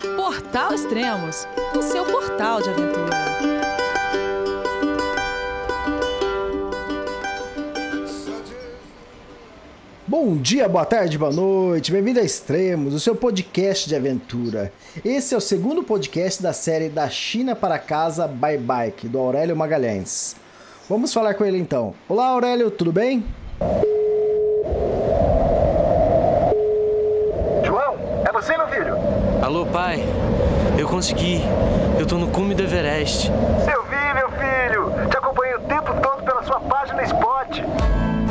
Portal Extremos, o seu portal de aventura. Bom dia, boa tarde, boa noite, bem-vindo a Extremos, o seu podcast de aventura. Esse é o segundo podcast da série Da China para Casa by Bike, do Aurélio Magalhães. Vamos falar com ele então. Olá, Aurélio, tudo bem? João, é você, meu filho? Alô, pai. Eu consegui. Eu tô no cume do Everest. Eu vi, meu filho. Te acompanhei o tempo todo pela sua página Spot. A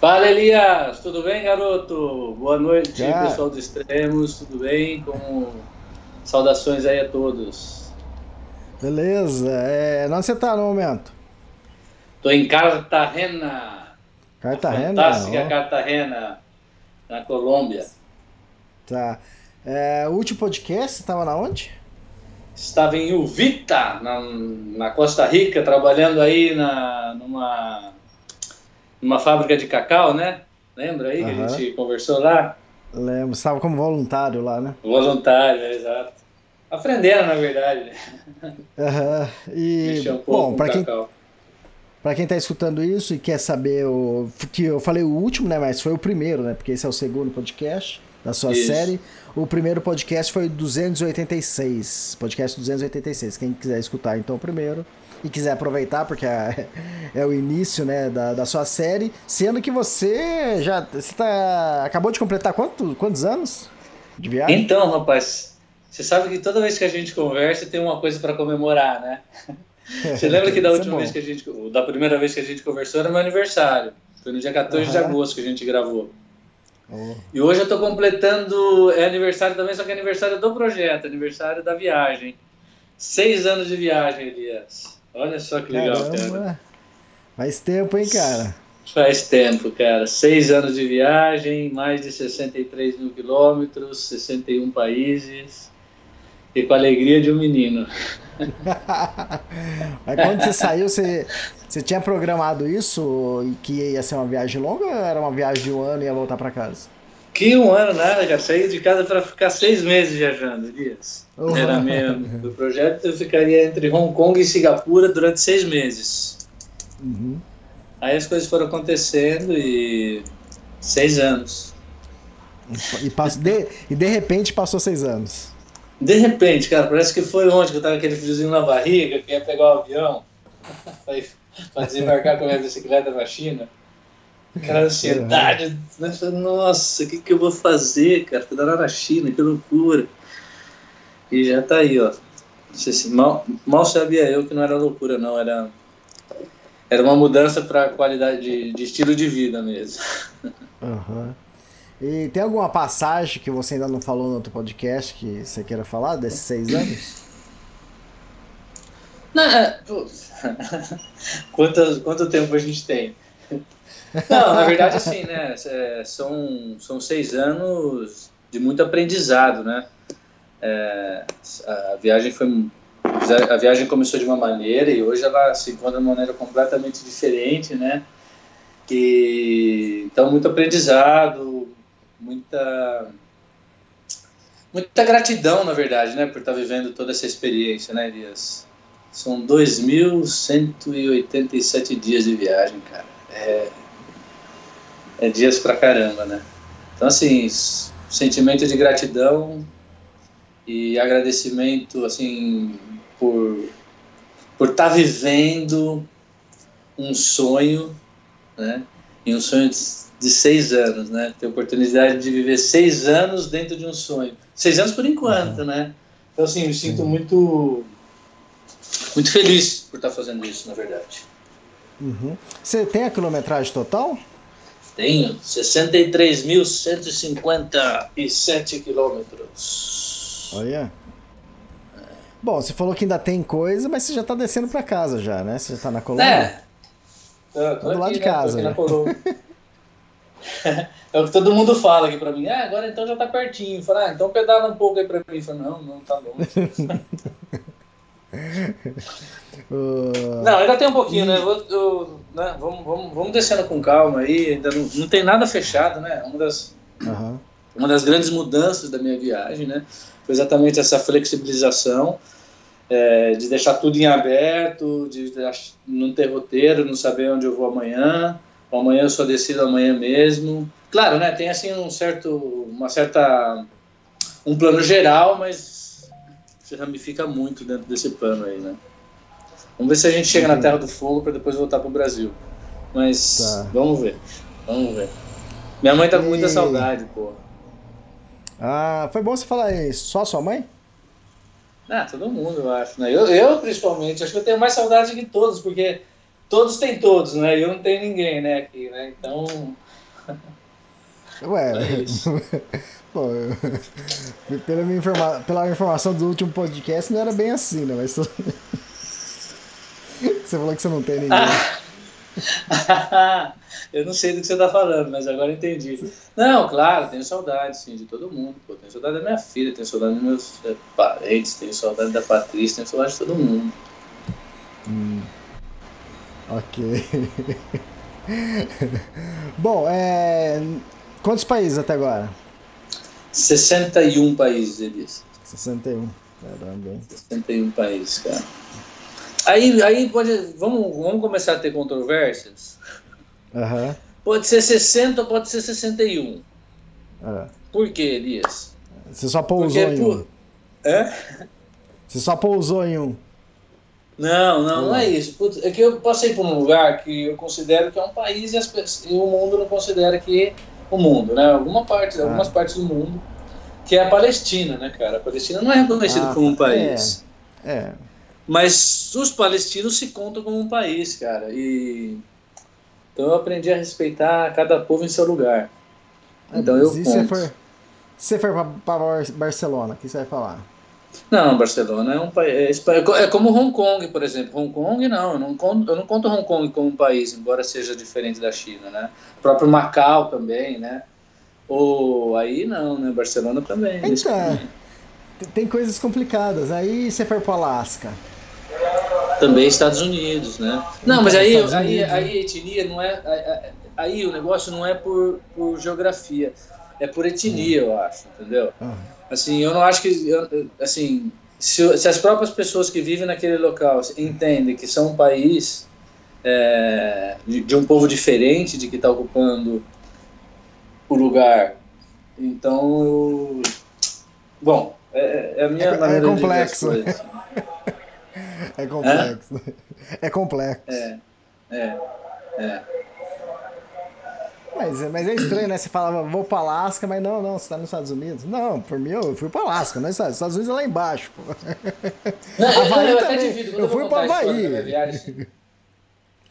Fala Elias, tudo bem garoto? Boa noite Já. pessoal dos extremos, tudo bem? Como saudações aí a todos. Beleza, é... onde você tá no momento? Tô em Cartagena, Cartagena? fantástica ó. Cartagena, na Colômbia. Tá. É, o último podcast você tava na onde? Estava em Uvita, na, na Costa Rica, trabalhando aí na, numa, numa fábrica de cacau, né? Lembra aí que a gente conversou lá? Lembro, você tava como voluntário lá, né? Voluntário, é, exato. Aprendendo, na verdade. Aham. E, um bom, pra quem, pra quem tá escutando isso e quer saber o. Que eu falei o último, né? Mas foi o primeiro, né? Porque esse é o segundo podcast da sua Isso. série. O primeiro podcast foi o 286. Podcast 286. Quem quiser escutar, então, o primeiro. E quiser aproveitar, porque é, é o início, né, da, da sua série. Sendo que você já. Você tá, acabou de completar quanto, quantos anos de viagem? Então, rapaz, você sabe que toda vez que a gente conversa tem uma coisa para comemorar, né? Você lembra que da é última vez que a gente, da primeira vez que a gente conversou era meu aniversário. Foi no dia 14 de Aham. agosto que a gente gravou. Oh, E hoje eu tô completando, é aniversário também, só que é aniversário do projeto, aniversário da viagem. Seis anos de viagem, Elias. Olha só que legal, cara. Faz tempo, hein, cara? Faz tempo, cara. Seis anos de viagem, mais de 63 mil quilômetros, 61 países. E com a alegria de um menino. Mas quando você saiu, você, você tinha programado isso e que ia ser uma viagem longa ou era uma viagem de um ano e ia voltar pra casa? Que um ano nada, cara. Saí de casa para ficar seis meses viajando, Elias. Uhum. Era mesmo. Do projeto eu ficaria entre Hong Kong e Singapura durante seis meses. Uhum. Aí as coisas foram acontecendo e. Seis anos. E, pass- de, e de repente passou seis anos. De repente, cara, parece que foi ontem que eu tava aquele friozinho na barriga, que ia pegar o avião para desembarcar com a minha bicicleta na China. Aquela ansiedade, nossa, o que, que eu vou fazer, cara? Fui lá na China, que loucura. E já tá aí, ó. Se- Mal, mal sabia eu que não era loucura, não. Era, era uma mudança para qualidade de, de estilo de vida mesmo. Uhum. E tem alguma passagem que você ainda não falou no outro podcast que você queira falar desses seis anos? Não, é, quanto, quanto tempo a gente tem? Não, na verdade, assim, né? é, são, são seis anos de muito aprendizado, né? É, a viagem foi. A viagem começou de uma maneira e hoje ela se encontra de uma maneira completamente diferente, né? E, então, muito aprendizado, muita. Muita gratidão, na verdade, né? Por estar vivendo toda essa experiência, né, Elias? São 2.187 dias de viagem, cara. É, é dias pra caramba, né? Então, assim, sentimento de gratidão e agradecimento, assim, por por estar vivendo um sonho, né? E um sonho de, de seis anos, né? Ter a oportunidade de viver seis anos dentro de um sonho. Seis anos por enquanto, né? Então, assim, me sinto muito muito feliz por estar fazendo isso, na verdade. Uhum. Você tem a quilometragem total? Tenho 63.157 quilômetros. Olha. Bom, você falou que ainda tem coisa, mas você já tá descendo pra casa já, né? Você já tá na Colômbia? É, Tô, tô Do lado de né? Casa, né? é o que todo mundo fala aqui pra mim. Ah, agora então já tá pertinho. Fala, ah, então pedala um pouco aí pra mim. Eu falo, não, não, tá longe. Uh, Não, ainda tem um pouquinho, né? Eu vou- eu- né? Vamos, vamos, vamos descendo com calma aí. Ainda não, não tem nada fechado, né? Uma das, aham. uma das grandes mudanças da minha viagem, né? Foi exatamente essa flexibilização, é, de deixar tudo em aberto, de não ter roteiro, não saber onde eu vou amanhã. Amanhã eu só decido amanhã mesmo. Claro, né? Tem assim um certo, uma certa, um plano geral, mas se ramifica muito dentro desse plano aí, né? Vamos ver se a gente chega na Entendi. Terra do Fogo para depois voltar pro Brasil. Mas Tá. vamos ver, vamos ver. Minha mãe tá com muita saudade, pô. Ah, foi bom você falar isso. Só sua mãe? Ah, todo mundo, eu acho, né? Eu, eu, principalmente, acho que eu tenho mais saudade que todos, porque todos têm todos, né? E eu não tenho ninguém, né, aqui, né? Então, Ué, É pô, eu- pela, minha informa... pela informação do último podcast não era bem assim, né? Mas você falou que você não tem ninguém. eu não sei do que você tá falando, mas agora eu entendi. Não, claro, tenho saudade, sim, de todo mundo, pô. Tenho saudade da minha filha, tenho saudade dos meus eh, parentes, tenho saudade da Patrícia, tenho saudade de todo mundo. Ok. Bom, é... quantos países até agora? 61 países, Elias. 61. Caramba, hein? 61 países, cara. Aí, aí pode. Vamos, vamos começar a ter controvérsias? Aham. Pode ser 60 ou pode ser 61. é. Por quê, Elias? Você só pousou Porque, em um. É? Você só pousou em um. Não, não, não é isso. Putz, é que eu passei por um lugar que eu considero que é um país e, as e o mundo não considera que o mundo, né? Alguma parte, algumas partes do mundo, que é a Palestina, né, cara? A Palestina não é reconhecida Ah, como um país. É. Mas os palestinos se contam como um país, cara. E então eu aprendi a respeitar cada povo em seu lugar. Então eu É, Se você conto. for, se for Bar- Barcelona, o que você vai falar? Não, Barcelona é um país. É co- é como Hong Kong, por exemplo. Hong Kong, não. Eu não, conto, eu não conto Hong Kong como um país, embora seja diferente da China, né? O próprio Macau também, né? Ou aí não, né? Barcelona também. Então, tem- coisas complicadas. Aí você for pro Alasca. Também Estados Unidos, né? Não, mas aí, Estados aí, Unidos, aí etnia não é. Aí, aí o negócio não é por, por geografia, é por etnia, eu acho, entendeu? Ah, Assim, eu não acho que. eu- Assim, se, se as próprias pessoas que vivem naquele local entendem que são um país é, de, de um povo diferente de que está ocupando o lugar, então eu. Bom, é, é a minha É- é maneira complexo. de ver é complexo. É, complexo. É, é, é. Mas, mas é estranho, né? Você falava, vou pro Alasca, mas não, não, você tá nos Estados Unidos. Não, por mim eu fui pro Alasca, não é Estados Estados Unidos é lá embaixo, pô. Havaí eu até também. divido. Eu fui pra Havaí. viagem, assim,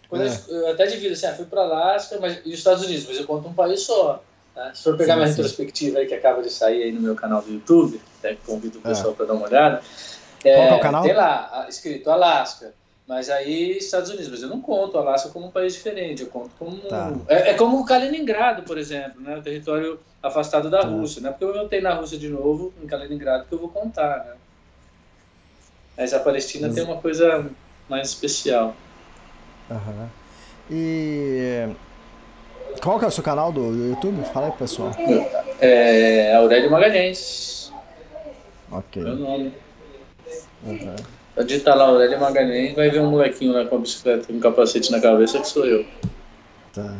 quando É. eu, eu até divido assim, ah, fui para Alasca mas, e os Estados Unidos, mas eu conto um país só. tá? Se for pegar Sim, minha sim. retrospectiva aí que acaba de sair aí no meu canal do YouTube, até que convido o É. pessoal para dar uma olhada. Qual que é o canal? Tem lá, escrito Alasca. Mas aí Estados Unidos, mas eu não conto o Alasca como um país diferente, eu conto como. Tá. É, é como o Kaliningrado, por exemplo, né? O território afastado da Tá. Rússia, né? Porque eu voltei na Rússia de novo, em Kaliningrado, que eu vou contar, né? Mas a Palestina Mas- tem uma coisa mais especial. Aham. E. Qual que é o seu canal do YouTube? Fala aí, pessoal. É Aurélio Magalhães, Ok. meu nome. Uhum. Pode digitar lá Aurélio Magalhães, vai ver um molequinho lá com a bicicleta com um capacete na cabeça que sou eu. Tá.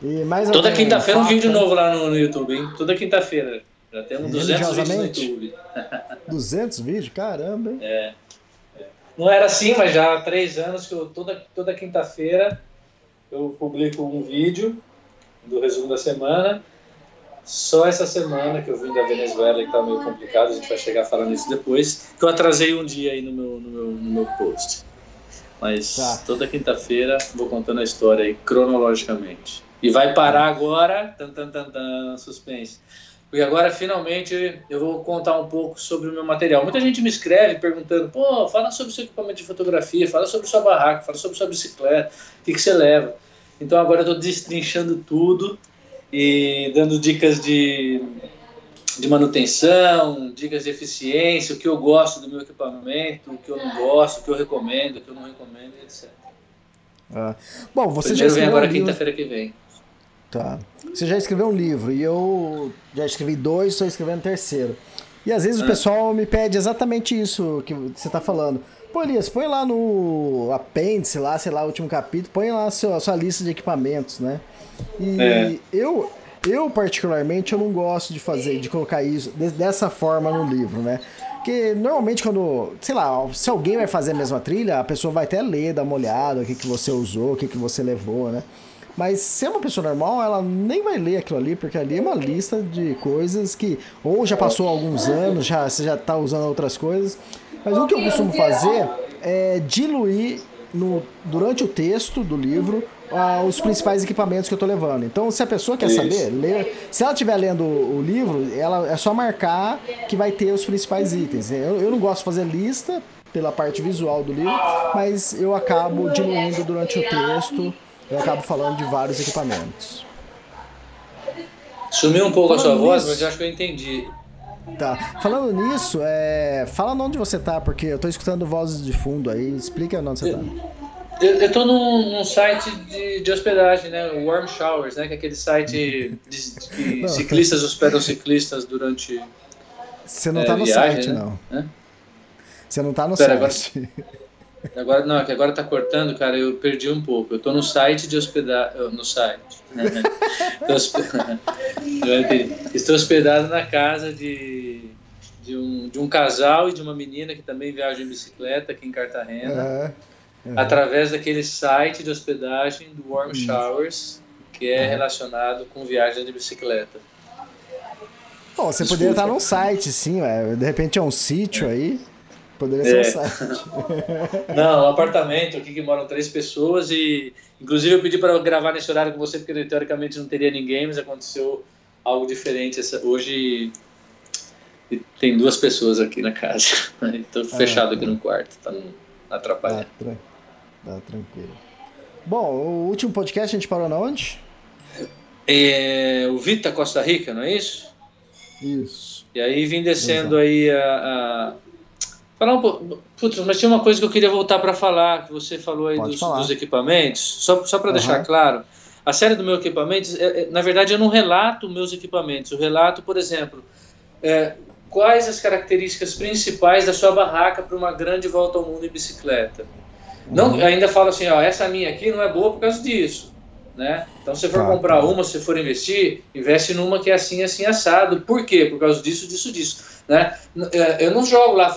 E mais Toda quinta-feira um vídeo novo lá no, no YouTube, hein? Toda quinta-feira. Já temos 200 vídeos no? YouTube. 200 vídeos? Caramba, hein? É. Não era assim, mas já há três anos que eu toda, toda quinta-feira eu publico um vídeo do resumo da semana. Só essa semana que eu vim da Venezuela e tá meio complicado, a gente vai chegar falando isso depois, que eu atrasei um dia aí no meu, no meu, no meu post. Mas Tá. toda quinta-feira vou contando a história aí cronologicamente. E vai parar agora, tan, tan, tan, tan, suspense. porque agora finalmente eu vou contar um pouco sobre o meu material. Muita gente me escreve perguntando: pô, fala sobre o seu equipamento de fotografia, fala sobre sua barraca, fala sobre sua bicicleta, o que, que você leva. Então agora eu estou destrinchando tudo e dando dicas de, de manutenção, dicas de eficiência, o que eu gosto do meu equipamento, o que eu não gosto, o que eu recomendo, o que eu não recomendo, etc. Ah. Bom, você Primeiro já vem escreveu agora um quinta-feira que vem. Tá. Você já escreveu um livro e eu já escrevi dois, estou escrevendo o terceiro. E às vezes o Ah. pessoal me pede exatamente isso que você está falando. Pô, Elias, põe lá no apêndice, lá, sei lá, o último capítulo, põe lá a sua, a sua lista de equipamentos, né? E É. eu, eu, particularmente, eu não gosto de fazer, de colocar isso de- dessa forma no livro, né? Porque normalmente quando, sei lá, se alguém vai fazer a mesma trilha, a pessoa vai até ler, dar uma olhada, o que, que você usou, o que, que você levou, né? Mas se é uma pessoa normal, ela nem vai ler aquilo ali, porque ali é uma lista de coisas que ou já passou alguns anos, já, você já está usando outras coisas. Mas o que eu costumo fazer é diluir no, durante o texto do livro ah, os principais equipamentos que eu estou levando. Então, se a pessoa quer Isso. saber, ler, se ela estiver lendo o livro, ela é só marcar que vai ter os principais itens. Eu, eu não gosto de fazer lista pela parte visual do livro, mas eu acabo diluindo durante o texto, eu acabo falando de vários equipamentos. Sumiu um pouco a sua Falando voz, nisso- mas eu acho que eu entendi. Tá. Falando nisso, é... fala onde você tá, porque eu tô escutando vozes de fundo aí. Explica onde você tá. Eu, eu tô num, num site de, de hospedagem, né? O Warm Showers, né? Que é aquele site de, de que Não. ciclistas hospedam ciclistas durante. Você não É, tá no viagem, site, né? não. Você não tá no Pera, site. Agora não, é que agora tá cortando, cara. Eu perdi um pouco. Eu tô no site de hospedar, eu- no site. Entendi. Estou hospedado na casa de de um, de um casal e de uma menina que também viaja em bicicleta aqui em Cartagena. É. através daquele site de hospedagem do Warm. Showers, que é Uhum. relacionado com viagem de bicicleta. Bom, você Desculpa. poderia estar num site, sim, ué. De repente é um sítio aí. Poderia É. ser um site. Não, apartamento aqui que moram três pessoas e, inclusive, eu pedi para gravar nesse horário com você porque teoricamente não teria ninguém, mas aconteceu algo diferente essa, hoje. E tem duas pessoas aqui na casa. Estou fechado aqui no quarto, tá não Tá, atrapalhando. tran- tá tranquilo. Bom, o último podcast a gente parou na onde? É, o Vita Costa Rica, não é isso? Isso. E aí vim descendo aí a, a- Falar um pouco. Putz, mas tinha uma coisa que eu queria voltar para falar, que você falou aí dos, dos equipamentos. Só, só para deixar Aham. claro, a série do meu equipamentos, é- é- na verdade eu não relato meus equipamentos, eu relato, por exemplo, é, quais as características principais da sua barraca para uma grande volta ao mundo em bicicleta. Não, Uhum. ainda falo assim, ó, essa minha aqui não é boa por causa disso, né? Então, se você for Tá, comprar uma, se for investir, investe numa que é assim, assim, assado. Por quê? Por causa disso, disso, disso, né? É, Eu não jogo lá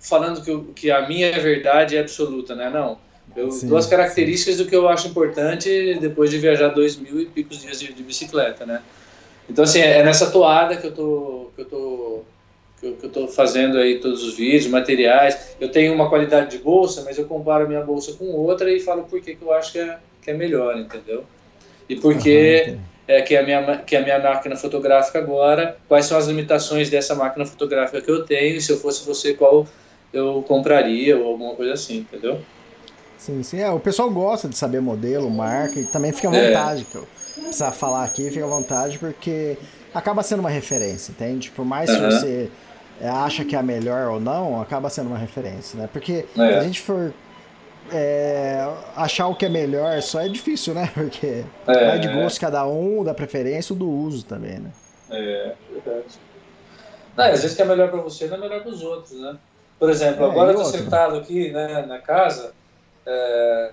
falando que, a minha verdade é absoluta, né? Não. Eu Sim, dou as características do que eu acho importante depois de viajar dois mil e picos dias de, de bicicleta, né? Então, assim, é nessa toada que eu tô, que eu tô, que eu, que eu tô fazendo aí todos os vídeos, materiais. Eu tenho uma qualidade de bolsa, mas eu comparo minha bolsa com outra e falo por que, que eu acho que é, que é melhor, entendeu? E por que Aham, é, que, a minha, que a minha máquina fotográfica agora, quais são as limitações dessa máquina fotográfica que eu tenho, e se eu fosse você, qual eu compraria, ou alguma coisa assim, entendeu? Sim, sim. É, o pessoal gosta de saber modelo, marca, e também fica à É. vontade. Que eu precisar falar aqui, fica à vontade, porque acaba sendo uma referência, entende? Por mais que Aham. você é, acha que é a melhor ou não, acaba sendo uma referência, né? Porque se É. a gente for é, achar o que é melhor só é difícil, né? Porque É. vai de gosto de cada um, da preferência do uso também, né? É, verdade. Não, às vezes que é melhor para você não é melhor para os outros, né? Por exemplo, É, agora eu tô outra? sentado aqui né, na casa é,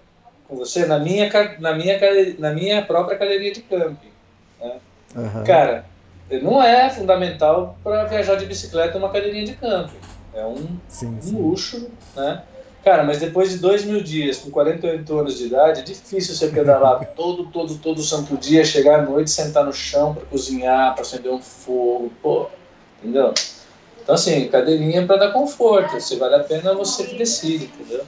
com você na minha, na, minha, na minha própria galeria de camping. Aham. Cara, não é fundamental para viajar de bicicleta uma cadeirinha de camping. É um, Sim, um sim. luxo, né? Cara, mas depois de dois mil dias, com 48 anos de idade, é difícil você pedalar todo, todo, todo santo dia, chegar à noite, sentar no chão para cozinhar, para acender um fogo, pô, entendeu? Então, assim, cadeirinha para dar conforto, se vale a pena você que decide, entendeu?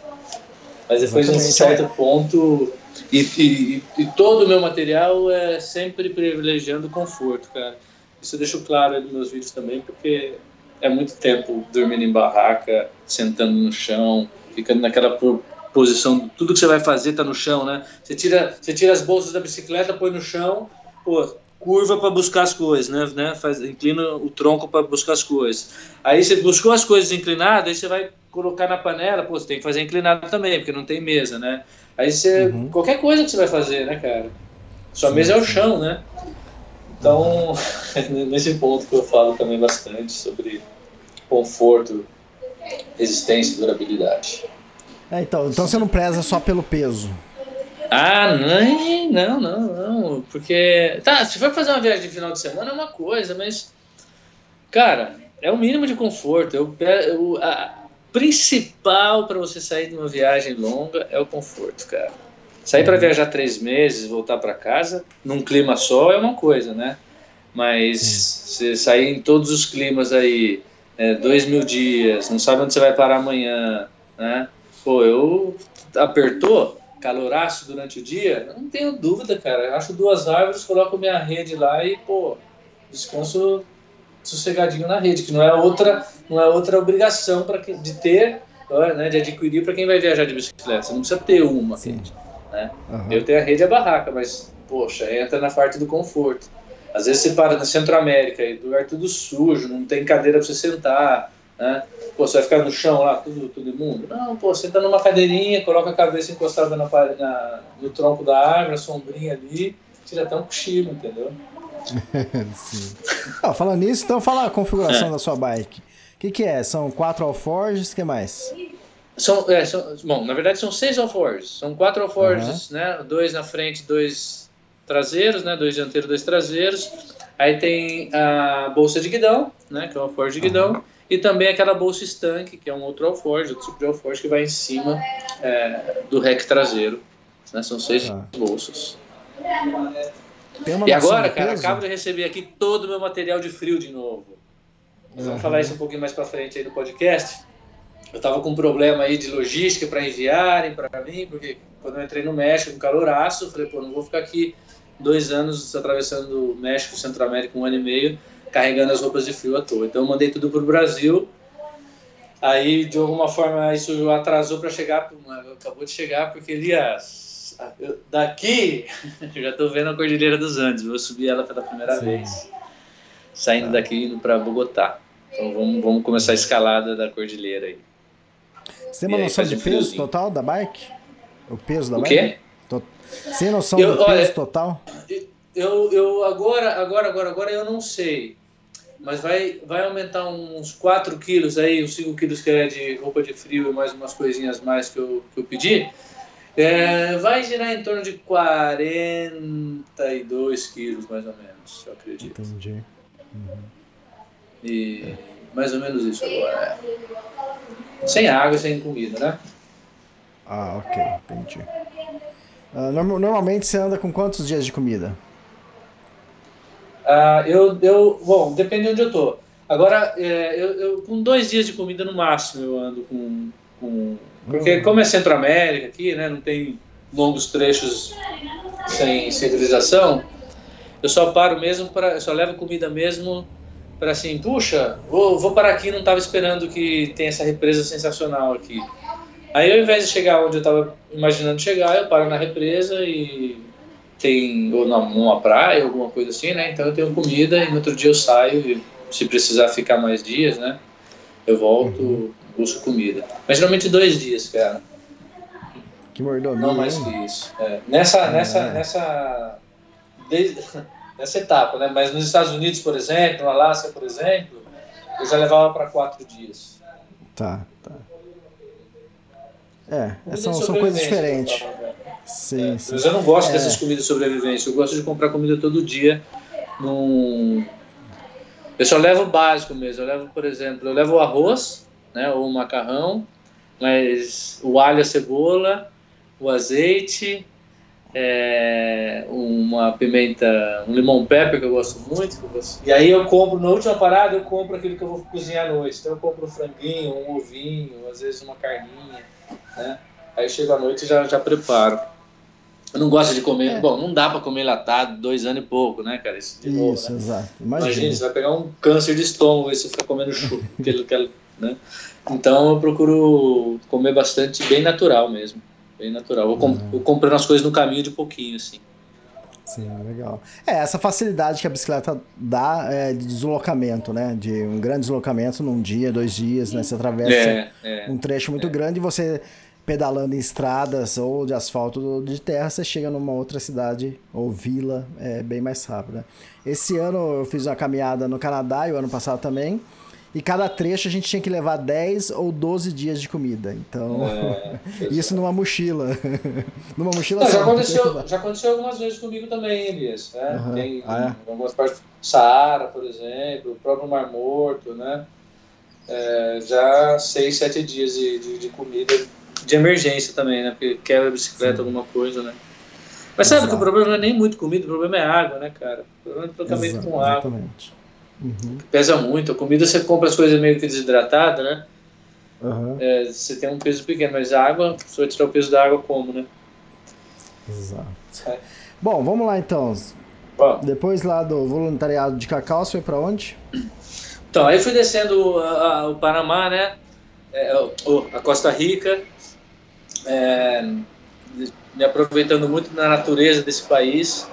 Mas depois de um Exatamente, certo ponto. E, e- e todo o meu material é sempre privilegiando conforto, cara. Isso eu deixo claro nos meus vídeos também, porque é muito tempo dormindo em barraca, sentando no chão, ficando naquela posição, tudo que você vai fazer tá no chão, né? Você tira, você tira as bolsas da bicicleta, põe no chão, pô, curva para buscar as coisas, né? né? Faz, inclina o tronco para buscar as coisas. Aí você buscou as coisas inclinadas, aí você vai colocar na panela, pô, você tem que fazer inclinado também, porque não tem mesa, né? Aí você, uhum. qualquer coisa que você vai fazer, né, cara? Sua sim, mesa é o chão, né? Então, nesse ponto que eu falo também bastante sobre conforto, resistência e durabilidade. É, então, então você não preza só pelo peso. Ah, não, não, não, não. Porque. Tá, se for fazer uma viagem de final de semana é uma coisa, mas. Cara, é o mínimo de conforto. Eu, eu, a principal para você sair de uma viagem longa é o conforto, cara. Sair para uhum. viajar três meses, voltar para casa, num clima só é uma coisa, né? Mas você sair em todos os climas aí, é, dois mil dias, não sabe onde você vai parar amanhã, né? Pô, eu apertou, caloraço durante o dia, não tenho dúvida, cara. Eu acho duas árvores, coloco minha rede lá e, pô, descanso sossegadinho na rede, que não é outra, não é outra obrigação para de ter, né, de adquirir para quem vai viajar de bicicleta. Você não precisa ter uma Sim. rede, né? Uhum. Eu tenho a rede e a barraca, mas poxa, entra na parte do conforto. Às vezes você para na Centro-América e lugar tudo sujo, não tem cadeira para você sentar, né? Pô, você vai ficar no chão lá, tudo, tudo imundo? Não, pô, senta numa cadeirinha, coloca a cabeça encostada na, na, no tronco da árvore, a sombrinha ali, tira até um cochilo, entendeu? Sim. Ah, falando nisso, então fala a configuração é. da sua bike. O que, que é? São quatro alforges, o que mais? São, é, são, bom, na verdade são seis alforges. São quatro alforges, uhum. né? Dois na frente, dois traseiros, né? Dois dianteiros, dois traseiros. Aí tem a bolsa de guidão, né? Que é o alforge de guidão. E também aquela bolsa estanque, que é um outro alforge, outro tipo de alforge que vai em cima é, do rec traseiro. Né? São seis ah. bolsas. e agora, cara, peso? acabo de receber aqui todo o meu material de frio de novo. Vamos falar isso um pouquinho mais para frente aí no podcast. Eu estava com um problema aí de logística para enviarem para mim, porque quando eu entrei no México, um caloraço, eu falei, pô, não vou ficar aqui dois anos atravessando o México, Centro-América, um ano e meio, carregando as roupas de frio à toa. Então eu mandei tudo para o Brasil. Aí, de alguma forma, isso atrasou para chegar, acabou de chegar, porque, Elias, daqui, eu já estou vendo a Cordilheira dos Andes, vou subir ela pela primeira Sim. vez, saindo tá. daqui indo para Bogotá. Então vamos, vamos começar a escalada da Cordilheira aí. Você tem uma noção de peso total da bike? O peso da o bike? O quê? Tem noção eu, do peso olha, total? Eu, eu agora, agora, agora, agora eu não sei mas vai, vai aumentar uns 4 quilos aí, uns 5 quilos que é de roupa de frio e mais umas coisinhas mais que eu, que eu pedi, é, vai girar em torno de 42 quilos, mais ou menos, eu acredito. Entendi. Uhum. E mais ou menos isso agora. É. Sem água e sem comida, né? Ah, ok, entendi. Uh, normalmente você anda com quantos dias de comida? Uh, eu, eu, bom, depende de onde eu tô. Agora, é, eu, eu, com dois dias de comida no máximo eu ando com. com porque, como é Centro-América aqui, né, não tem longos trechos sem civilização, eu só paro mesmo para. só levo comida mesmo para assim, puxa, vou, vou parar aqui, não estava esperando que tem essa represa sensacional aqui. Aí, ao invés de chegar onde eu estava imaginando chegar, eu paro na represa e tem ou numa praia, alguma coisa assim, né? Então eu tenho comida e no outro dia eu saio e se precisar ficar mais dias, né? Eu volto, uhum. busco comida. Mas geralmente dois dias, cara. Que mordomia. Não mais que isso. É. Nessa, é. nessa, nessa, desde, nessa etapa, né? Mas nos Estados Unidos, por exemplo, no Alasca, por exemplo, eu já levava para quatro dias. Tá, tá. É, são, são coisas diferentes. Sim, é, sim. Mas eu não gosto é. dessas comidas de sobrevivência. Eu gosto de comprar comida todo dia. Num... Eu só levo o básico mesmo. Eu levo, por exemplo, eu levo o arroz, né, ou o macarrão, mas o alho, a cebola, o azeite, é, uma pimenta, um limão pepper que eu gosto muito. Eu gosto. E aí eu compro, na última parada, eu compro aquilo que eu vou cozinhar à noite. Então eu compro um franguinho, um ovinho, às vezes uma carninha, né? Aí chego à noite e já, já preparo. Eu não gosto de comer. É. Bom, não dá para comer latado dois anos e pouco, né, cara? Isso, novo, né? exato. Imagina. Imagina, você vai pegar um câncer de estômago e você fica comendo chuva. né? Então eu procuro comer bastante, bem natural mesmo. Bem natural. Vou, comp uhum. comprando as coisas no caminho de pouquinho, assim. Sim, legal. É, essa facilidade que a bicicleta dá é, de deslocamento, né? De um grande deslocamento num dia, dois dias, né? Você atravessa é, é, um trecho muito é. grande e você pedalando em estradas ou de asfalto ou de terra, você chega numa outra cidade ou vila é bem mais rápido. Né? Esse ano eu fiz uma caminhada no Canadá e o ano passado também. E cada trecho a gente tinha que levar 10 ou 12 dias de comida. Então, é, isso numa mochila. numa mochila Não, já, aconteceu, já aconteceu algumas vezes comigo também, Elias. Né? Uhum. Tem ah, é? algumas partes, Saara, por exemplo, o próprio Mar Morto, né? É, já 6, 7 dias de, de, de comida de emergência também, né? Porque quebra a bicicleta, Sim. alguma coisa, né? Mas sabe Exato. que o problema não é nem muito comida, o problema é água, né, cara? O problema é tratamento Exato, com água. Exatamente. Uhum. Pesa muito. A comida você compra as coisas meio que desidratadas, né? Uhum. É, você tem um peso pequeno, mas a água, se você tirar o peso da água, como, né? Exato. É. Bom, vamos lá então. Bom. Depois lá do voluntariado de Cacau, você foi para onde? Então, aí fui descendo a, a, o Panamá, né? É, a Costa Rica, é, me aproveitando muito da natureza desse país.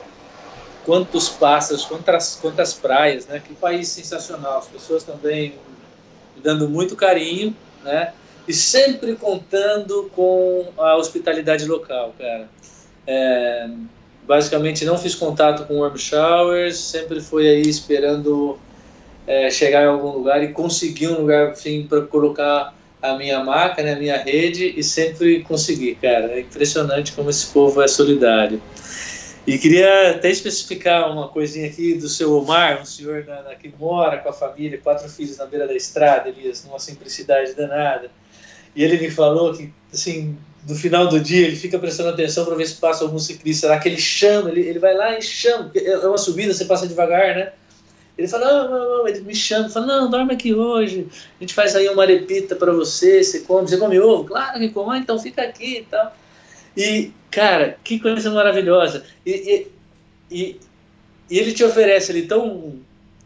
Quantos pássaros, quantas, quantas praias, né? Que país sensacional. As pessoas também dando muito carinho, né? E sempre contando com a hospitalidade local, cara. É, basicamente não fiz contato com warm showers, sempre fui aí esperando é, chegar em algum lugar e conseguir um lugar, enfim, para colocar a minha marca, né, a minha rede e sempre consegui, cara. É impressionante como esse povo é solidário. E queria até especificar uma coisinha aqui do seu Omar, um senhor na, na, que mora com a família, quatro filhos na beira da estrada, Elias, numa simplicidade danada. E ele me falou que, assim, no final do dia ele fica prestando atenção para ver se passa algum ciclista. Será que ele chama? Ele, ele vai lá e chama. É uma subida, você passa devagar, né? Ele fala, não, não, não, ele me chama, fala, não, dorme aqui hoje, a gente faz aí uma arepita para você, você come, você come ovo? Claro que come, então fica aqui e tal. E, cara, que coisa maravilhosa. E, e, e, ele te oferece ali tão,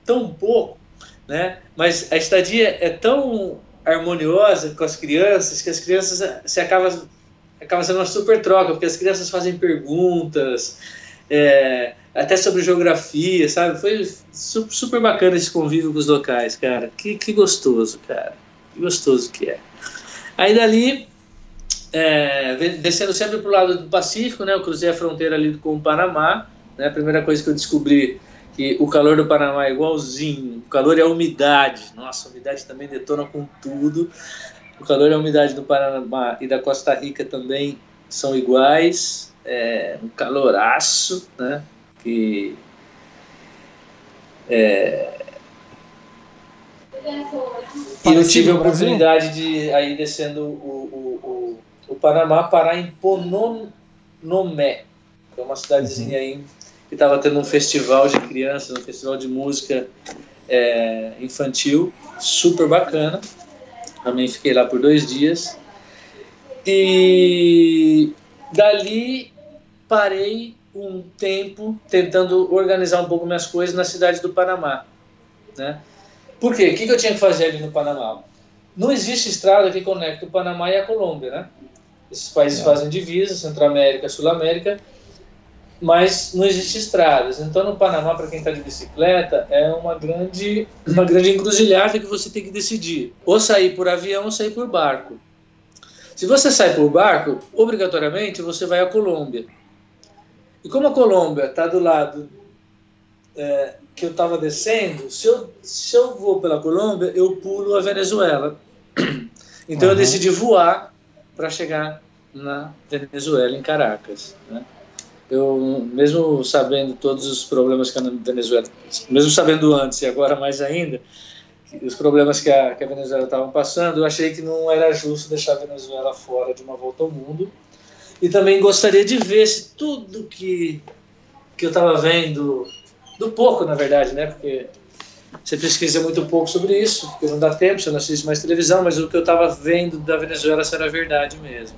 tão pouco, né? Mas a estadia é tão harmoniosa com as crianças que as crianças se acaba acaba sendo uma super troca, porque as crianças fazem perguntas, é, até sobre geografia, sabe? Foi super bacana esse convívio com os locais, cara. Que, que gostoso, cara. Que gostoso que é. Aí dali, é, descendo sempre para o lado do Pacífico, né? Eu cruzei a fronteira ali com o Panamá. Né? A primeira coisa que eu descobri que o calor do Panamá é igualzinho. O calor e a umidade. Nossa, a umidade também detona com tudo. O calor e a umidade do Panamá e da Costa Rica também são iguais. É um caloraço, né? que é, e eu tive a oportunidade de aí descendo o, o, o, o Panamá parar em Pononomé, que é uma cidadezinha uhum. aí que estava tendo um festival de crianças, um festival de música é, infantil, super bacana. Também fiquei lá por dois dias. E dali parei um tempo tentando organizar um pouco minhas coisas na cidade do Panamá. Né? Por quê? O que eu tinha que fazer ali no Panamá? Não existe estrada que conecte o Panamá e a Colômbia, né? Esses países é. fazem divisa, Centro-América, Sul-América, mas não existe estradas. Então, no Panamá, para quem está de bicicleta, é uma grande, uma grande encruzilhada que você tem que decidir: ou sair por avião ou sair por barco. Se você sai por barco, obrigatoriamente você vai à Colômbia. E como a Colômbia está do lado é, que eu estava descendo, se eu, se eu vou pela Colômbia, eu pulo a Venezuela. Então uhum. eu decidi voar para chegar na Venezuela, em Caracas. Né? Eu, mesmo sabendo todos os problemas que a Venezuela, mesmo sabendo antes e agora mais ainda, os problemas que a, que a Venezuela estava passando, eu achei que não era justo deixar a Venezuela fora de uma volta ao mundo e também gostaria de ver se tudo que, que eu estava vendo, do pouco na verdade, né? Porque você pesquisa muito pouco sobre isso, porque não dá tempo, você não assiste mais televisão, mas o que eu estava vendo da Venezuela era verdade mesmo.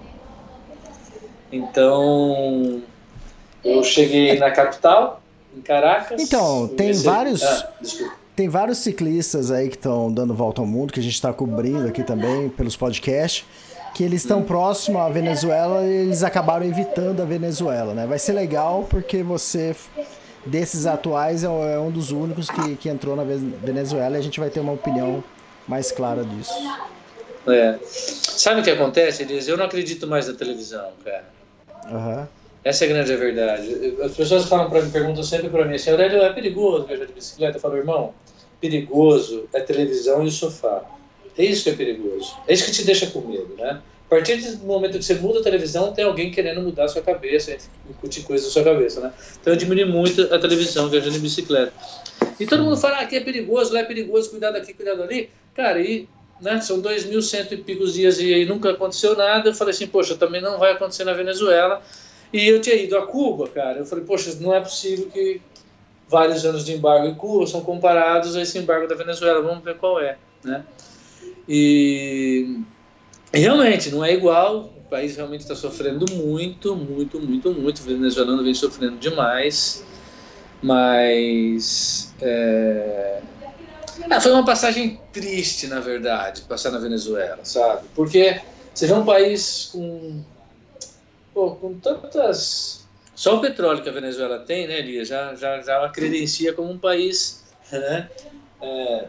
Então, cheguei na capital, em Caracas. Então, tem comecei- vários- Ah. Tem vários ciclistas aí que estão dando volta ao mundo, que a gente está cobrindo aqui também pelos podcasts, que eles estão próximos à Venezuela e eles acabaram evitando a Venezuela, né? Vai ser legal porque você, desses atuais, é é um dos únicos que, que entrou na Ve- Venezuela e a gente vai ter uma opinião mais clara disso. É. Sabe o que acontece, Elias? Eu não acredito mais na televisão, cara. Aham. Essa é a grande verdade. As pessoas falam para mim, perguntam sempre para mim assim, Aurélio, é perigoso viajar de bicicleta? Eu falo, irmão, perigoso é a televisão e o sofá. É isso que é perigoso. É isso que te deixa com medo, né? A partir do momento que você muda a televisão, tem alguém querendo mudar a sua cabeça, incutir coisas na sua cabeça, né? Então eu diminui muito a televisão viajando de bicicleta. E todo mundo fala, ah, aqui é perigoso, lá é perigoso, cuidado aqui, cuidado ali. Cara, e né, são dois mil cento e picos dias e aí nunca aconteceu nada. Eu falei assim, poxa, também não vai acontecer na Venezuela. E eu tinha ido a Cuba, cara. Eu falei, poxa, não é possível que vários anos de embargo em Cuba são comparados a esse embargo da Venezuela. Vamos ver qual é, né? E realmente não é igual. O país realmente está sofrendo muito, muito, muito, muito. O venezuelano vem sofrendo demais. Mas é, ah, foi uma passagem triste, na verdade, passar na Venezuela, sabe? Porque você vê um país com pô, com tantas. Só o petróleo que a Venezuela tem, né, Lia, já, já, já a credencia como um país né, é,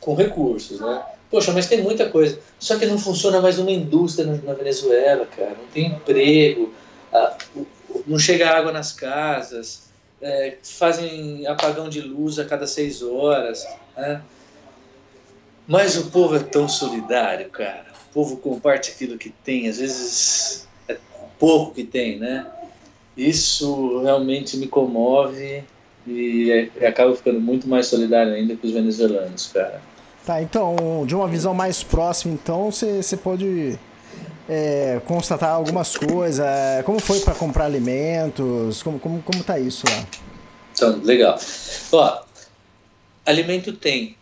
com recursos, né? Poxa, mas tem muita coisa. Só que não funciona mais uma indústria na, Venezuela, cara. Não tem emprego, a- o- o- não chega água nas casas, é, fazem apagão de luz a cada seis horas. Né? Mas o povo é tão solidário, cara. O povo comparte aquilo que tem, às vezes é pouco que tem, né? Isso realmente me comove e, é- acaba ficando muito mais solidário ainda que os venezuelanos, cara. Tá, então, de uma visão mais próxima, então, você pode é, constatar algumas coisas. é, como foi para comprar alimentos? Como, como, como tá isso lá? Então, legal. Ó, alimento tem.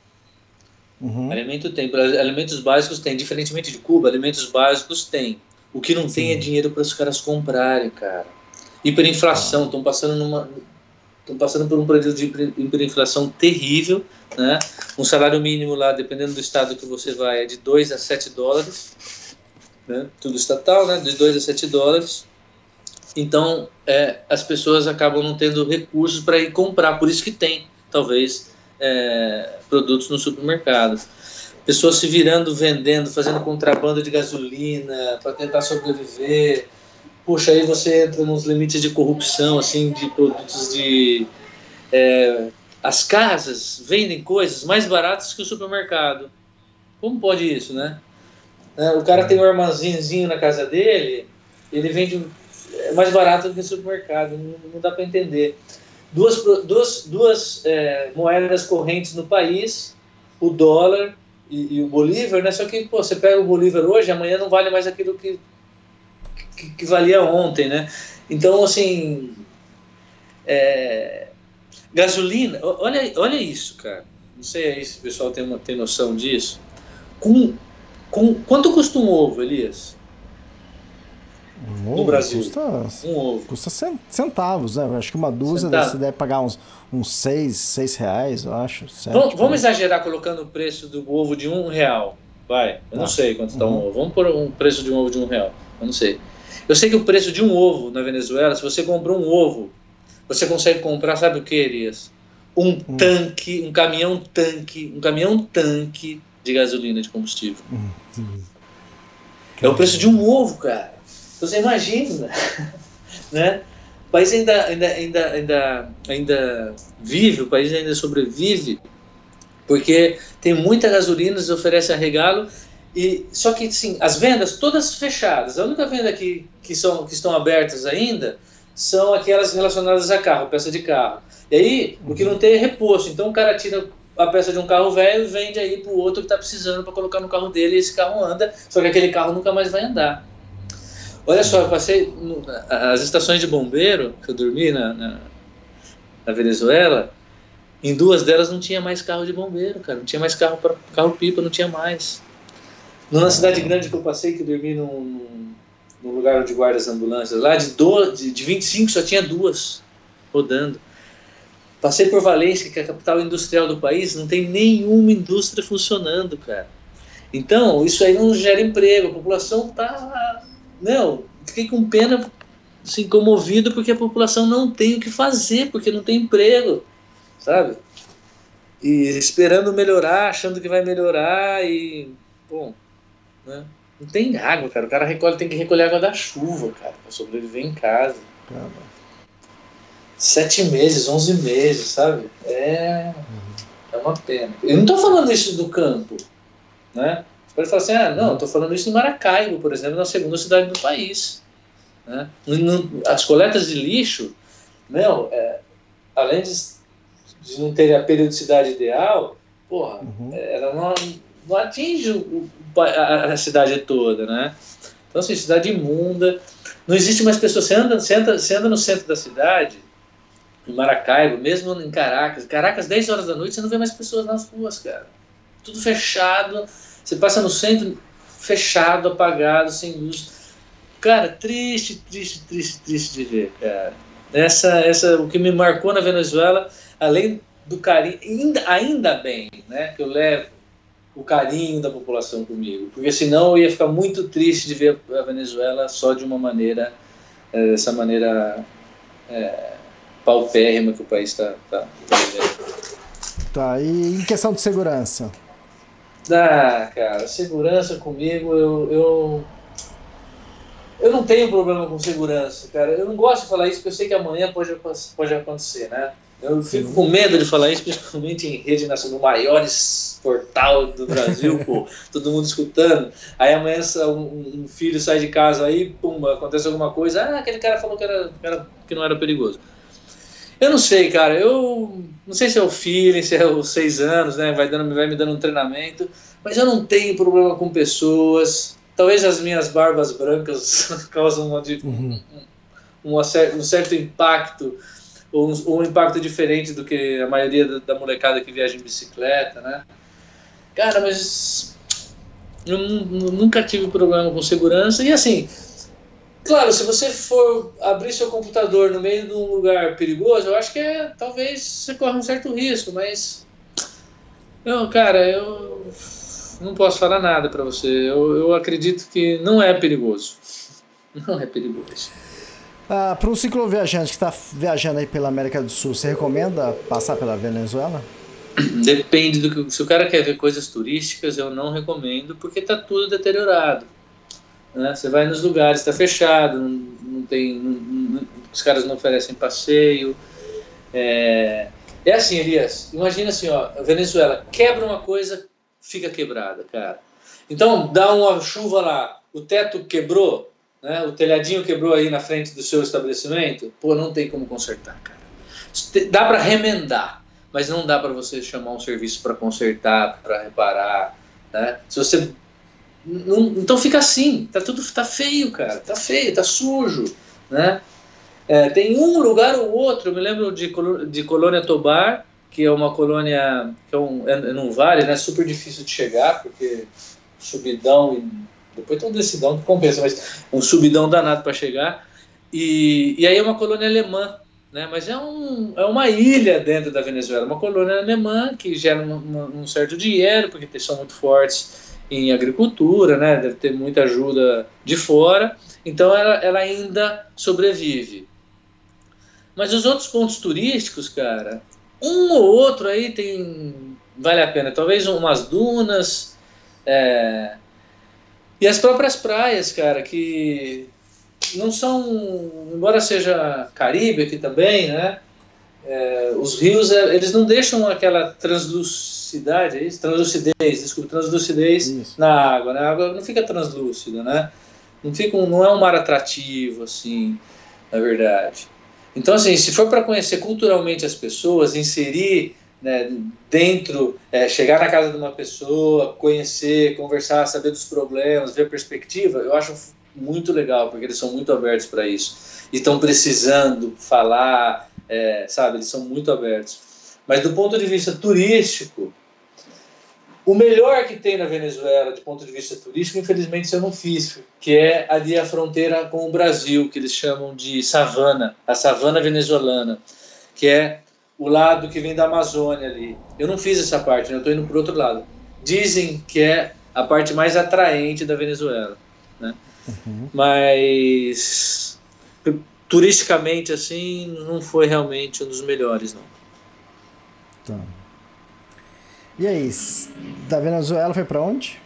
Uhum. Alimento tem. Alimentos básicos tem. Diferentemente de Cuba, alimentos básicos tem. O que não tem é dinheiro para os caras comprarem, cara. Hiperinflação, estão passando numa. Estão passando por um período de hiper- hiperinflação terrível, né? Um salário mínimo lá, dependendo do estado que você vai, é de 2 a 7 dólares, né? Tudo estatal, né? De 2 a 7 dólares. Então, é, as pessoas acabam não tendo recursos para ir comprar, por isso que tem, talvez, é, produtos no supermercado. Pessoas se virando, vendendo, fazendo contrabando de gasolina para tentar sobreviver. Puxa, aí você entra nos limites de corrupção, assim, de produtos de. é, as casas vendem coisas mais baratas que o supermercado. Como pode isso, né? É, O cara tem um armazenzinho na casa dele, ele vende é, mais barato do que o supermercado, não, dá para entender. Duas, duas, duas é, moedas correntes no país, o dólar e, e o bolívar, né? Só que pô, você pega o bolívar hoje, amanhã não vale mais aquilo que, que, que valia ontem, né? Então, assim, é, gasolina, olha, olha isso, cara. Não sei aí se o pessoal tem, uma, tem noção disso. Com, com, quanto custa um ovo, Elias? Um ovo Brasil. Custa, Um ovo. custa cen- centavos, né? Acho que uma dúzia você deve pagar uns, uns seis, seis reais, eu acho. sete, Vamos, vamos exagerar colocando o preço do ovo de um real. Vai, eu não Tá. sei quanto está um Uhum. ovo. Vamos pôr um preço de um ovo de um real. Eu não sei. Eu sei que o preço de um ovo na Venezuela, se você comprou um ovo, você consegue comprar, sabe o que, Elias? Um Hum. tanque, um caminhão tanque, um caminhão tanque de gasolina de combustível. É o preço de um ovo, cara. Então você imagina, né? O país ainda, ainda, ainda, ainda, ainda vive, o país ainda sobrevive, porque tem muita gasolina, eles oferecem a regalo, e só que sim, as vendas todas fechadas. A única venda que, que, são, que estão abertas ainda são aquelas relacionadas a carro, peça de carro. E aí, o que não tem é reposto. Então o cara tira a peça de um carro velho e vende aí pro outro que está precisando para colocar no carro dele e esse carro anda, só que aquele carro nunca mais vai andar. Olha só, eu passei no- as estações de bombeiro que eu dormi na, na, na Venezuela, em duas delas não tinha mais carro de bombeiro, cara, não tinha mais carro para carro pipa, não tinha mais. Numa cidade grande que eu passei, que eu dormi num, num, lugar onde guarda as ambulâncias. Lá de, do, de, de 25 só tinha duas rodando. Passei por Valência, que é a capital industrial do país, não tem nenhuma indústria funcionando, cara. Então, isso aí não gera emprego, a população tá. Não, fiquei com pena, assim, comovido, porque a população não tem o que fazer, porque não tem emprego, sabe? E esperando melhorar, achando que vai melhorar e. Bom, né? Não tem água, cara. O cara recolhe, tem que recolher água da chuva, cara, pra sobreviver em casa. Caramba. Sete meses, onze meses, sabe? É, é uma pena. Eu não tô falando isso do campo, né? Você pode falar assim, ah, não, estou falando isso em Maracaibo, por exemplo, na segunda cidade do país. Né? As coletas de lixo, meu, é, além de, de, não ter a periodicidade ideal, porra, uhum. É, ela não, atinge o, a, a, cidade toda, né? Então, assim, cidade imunda, não existe mais pessoas, você anda, você, anda, você anda no centro da cidade, em Maracaibo, mesmo em Caracas, Caracas, 10 horas da noite, você não vê mais pessoas nas ruas, cara. Tudo fechado, você passa no centro fechado, apagado, sem luz. Cara, triste, triste, triste, triste de ver, cara. Essa, essa, o que me marcou na Venezuela, além do carinho, ainda, ainda bem, né, que eu levo o carinho da população comigo, porque senão eu ia ficar muito triste de ver a Venezuela só de uma maneira, é, dessa maneira é, paupérrima que o país está tá, tá vivendo. Tá, e em questão de segurança? Ah, cara, segurança comigo, eu, eu. Eu não tenho problema com segurança, cara. Eu não gosto de falar isso porque eu sei que amanhã pode, pode acontecer, né? Eu fico com medo de falar isso, principalmente em rede nacional, no maior portal do Brasil, pô, todo mundo escutando. Aí amanhã um, um, filho sai de casa aí, pum, acontece alguma coisa, ah, aquele cara falou que, era, que não era perigoso. Eu não sei, cara. Eu não sei se é o feeling, se é os seis anos, né? Vai, dando, vai me dando um treinamento. Mas eu não tenho problema com pessoas. Talvez as minhas barbas brancas causam uma, uhum. um, um, um, certo impacto, um, um, impacto diferente do que a maioria da, da molecada que viaja em bicicleta, né? Cara, mas eu nunca tive problema com segurança. E assim, Claro, se você for abrir seu computador no meio de um lugar perigoso, eu acho que é, talvez você corra um certo risco, mas. Não, cara, eu não posso falar nada para você. Eu, eu acredito que não é perigoso. Não é perigoso. Ah, para um cicloviajante que está viajando aí pela América do Sul, você recomenda passar pela Venezuela? Depende do que. Se o cara quer ver coisas turísticas, eu não recomendo, porque está tudo deteriorado. Né? Você vai nos lugares, está fechado, não, não tem, não, não, os caras não oferecem passeio. É, é assim, Elias, imagina assim, ó, a Venezuela quebra uma coisa, fica quebrada, cara. Então dá uma chuva lá, o teto quebrou, né? O telhadinho quebrou aí na frente do seu estabelecimento, pô, não tem como consertar, cara. Dá para remendar, mas não dá para você chamar um serviço para consertar, para reparar, né? Se você não, então fica assim, tá tudo tá feio, cara, tá feio, tá sujo, né? É, tem um lugar ou outro, eu me lembro de, de Colônia Tobar, que é uma colônia que é, um, é num vale, né? Super difícil de chegar, porque subidão e depois tem um decidão que compensa, mas um subidão danado para chegar. E, e aí é uma colônia alemã, né? Mas é, um, é uma ilha dentro da Venezuela, uma colônia alemã que gera um, um certo dinheiro, porque são muito fortes em agricultura, né? Deve ter muita ajuda de fora. Então ela, ela ainda sobrevive. Mas os outros pontos turísticos, cara, um ou outro aí tem vale a pena. Talvez umas dunas é, e as próprias praias, cara, que não são, embora seja Caribe aqui também, né? É, os rios é, eles não deixam aquela translucidade, é isso? Translucidez, desculpa, translucidez isso. na água, né? A água não fica translúcida, né? Não, fica um, não é um mar atrativo, assim, na verdade. Então, assim, se for para conhecer culturalmente as pessoas, inserir né, dentro, é, chegar na casa de uma pessoa, conhecer, conversar, saber dos problemas, ver perspectiva, eu acho muito legal, porque eles são muito abertos para isso. E estão precisando falar, é, sabe? Eles são muito abertos. Mas do ponto de vista turístico, O melhor que tem na Venezuela, de ponto de vista turístico, infelizmente eu não fiz, que é ali a fronteira com o Brasil, que eles chamam de savana, a savana venezuelana, que é o lado que vem da Amazônia ali. Eu não fiz essa parte, né? eu estou indo para outro lado. Dizem que é a parte mais atraente da Venezuela, né? Uhum. Mas turisticamente assim não foi realmente um dos melhores, não. Tá. E aí, da Venezuela foi para onde?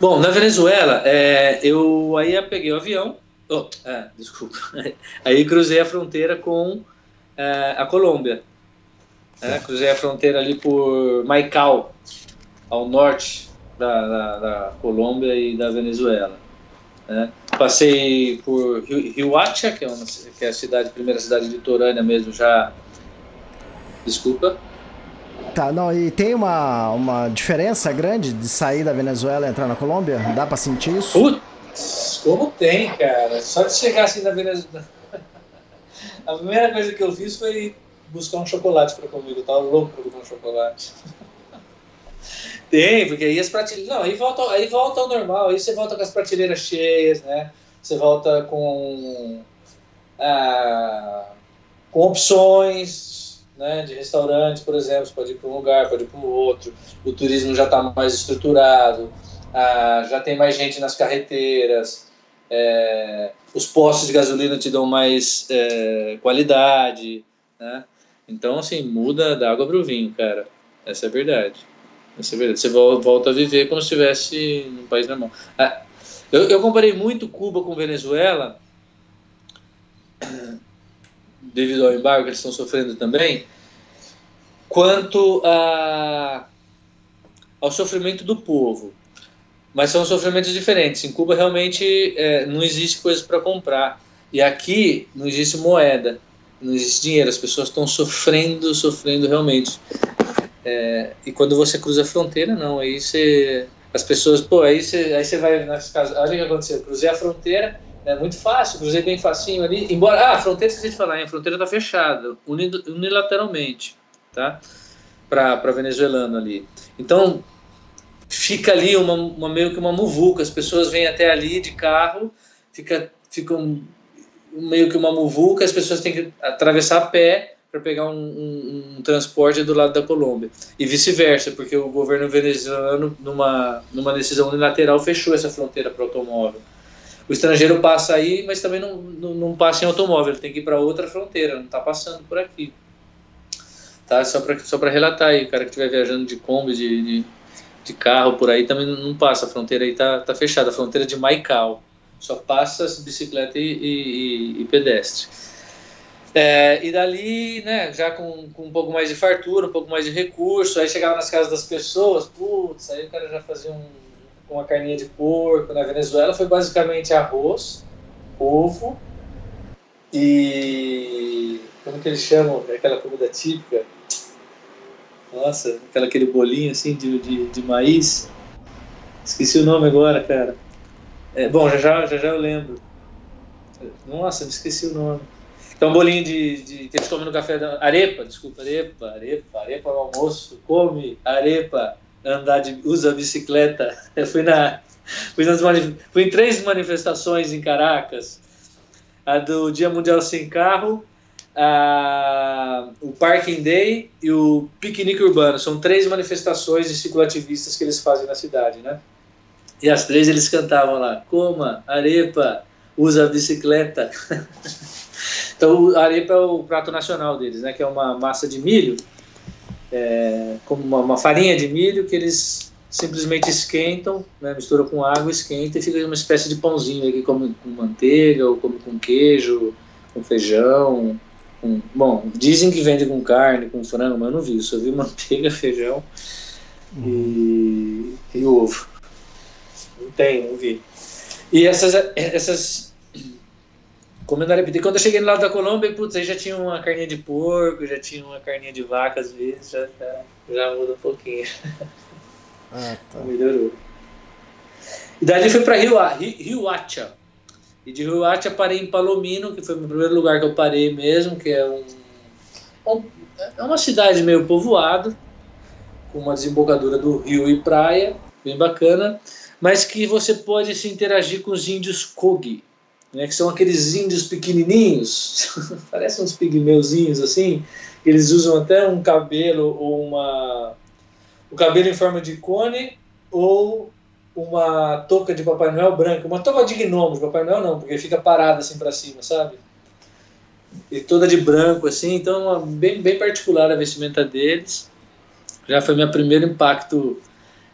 Bom, na Venezuela, é, eu aí peguei o avião, oh, é, desculpa, aí cruzei a fronteira com a Colômbia, é, cruzei a fronteira ali por Maicao, ao norte da, da, da Colômbia e da Venezuela. Né? Passei por Rihuacha, que é, uma, que é a cidade, primeira cidade litorânea mesmo, já. Desculpa. Tá, não, e tem uma, uma diferença grande de sair da Venezuela e entrar na Colômbia? Dá pra sentir isso? Putz, como tem, cara. Só de chegar assim na Venezuela. A primeira coisa que eu fiz foi buscar um chocolate pra comer. Eu tava louco pra comer um chocolate. Tem, porque aí as prateleiras. Não, aí volta, aí volta ao normal, aí você volta com as prateleiras cheias, né? Você volta com. Ah, com opções né, de restaurantes, por exemplo, você pode ir para um lugar, pode ir para o outro, o turismo já está mais estruturado, ah, já tem mais gente nas carreteiras, é, os postos de gasolina te dão mais é, qualidade, né? Então, assim, muda da água para o vinho, cara. Essa é a verdade. Essa é verdade. Você volta a viver como se estivesse num país normal. Ah, eu, eu comparei muito Cuba com Venezuela, devido ao embargo que eles estão sofrendo também, quanto a, ao sofrimento do povo. Mas são sofrimentos diferentes. Em Cuba realmente é, não existe coisa para comprar. E aqui não existe moeda, não existe dinheiro. As pessoas estão sofrendo, sofrendo realmente. É, e quando você cruza a fronteira, não. Aí você. As pessoas, pô, aí você, aí você vai nas casas. Olha o que aconteceu. Cruzei a fronteira, é muito fácil, cruzei bem facinho ali. Embora. Ah, a fronteira, esqueci de falar, hein? a fronteira está fechada, unilateralmente, tá? Para venezuelano ali. Então, fica ali uma, uma, meio que uma muvuca. As pessoas vêm até ali de carro, fica, ficam meio que uma muvuca, as pessoas têm que atravessar a pé para pegar um, um, um, transporte do lado da Colômbia. E vice-versa, porque o governo venezuelano, numa, numa decisão unilateral, fechou essa fronteira para automóvel. O estrangeiro passa aí, mas também não, não, não passa em automóvel, ele tem que ir para outra fronteira, não está passando por aqui. Tá? Só para só relatar aí, o cara que estiver viajando de Kombi, de, de, de, carro por aí, também não passa, a fronteira aí está tá fechada, a fronteira de Maicao. Só passa bicicleta e, e, e pedestre. É, e dali, né, já com, com, um pouco mais de fartura, um pouco mais de recurso, aí chegava nas casas das pessoas, putz, aí o cara já fazia um, uma carninha de porco. Na Venezuela foi basicamente arroz, ovo e. como que eles chamam? Aquela comida típica. Nossa, aquela, aquele bolinho assim de, de, de maíz. Esqueci o nome agora, cara. É, bom, já, já já já eu lembro. Nossa, me esqueci o nome. Então, bolinho de, de, que eles comem no café da. Arepa, desculpa, arepa, arepa, arepa no almoço, come arepa, andar de. usa bicicleta. Eu fui na. Fui, nas fui em três manifestações em Caracas. A do Dia Mundial Sem Carro, a, o Parking Day e o Piquenique Urbano. São três manifestações de cicloativistas que eles fazem na cidade, né? E as três eles cantavam lá: coma, arepa, usa bicicleta. Então, a arepa é o prato nacional deles, né? Que é uma massa de milho, é, como uma, uma, farinha de milho que eles simplesmente esquentam, né, misturam com água, esquenta e fica uma espécie de pãozinho que come com manteiga ou com queijo, com feijão. Com, bom, dizem que vende com carne, com frango, mas eu não vi. Só vi manteiga, feijão e, e ovo. Não tem, não vi. E essas, essas comendo arepa. E quando eu cheguei no lado da Colômbia, putz, aí já tinha uma carninha de porco, já tinha uma carninha de vaca às vezes, já, já, já muda um pouquinho. Ah, tá. Melhorou. E daí foi para Rio, Rihuacha. E de Rihuacha parei em Palomino, que foi o primeiro lugar que eu parei mesmo, que é um, um é uma cidade meio povoada, com uma desembocadura do rio e praia, bem bacana, mas que você pode se interagir com os índios Kogi, né, que são aqueles índios pequenininhos, parecem uns pigmeuzinhos assim, eles usam até um cabelo ou uma o cabelo em forma de cone ou uma touca de Papai Noel branca, uma touca de gnomo Papai Noel não, porque fica parada assim para cima, sabe? E toda de branco assim, então bem bem particular a vestimenta deles. Já foi meu primeiro impacto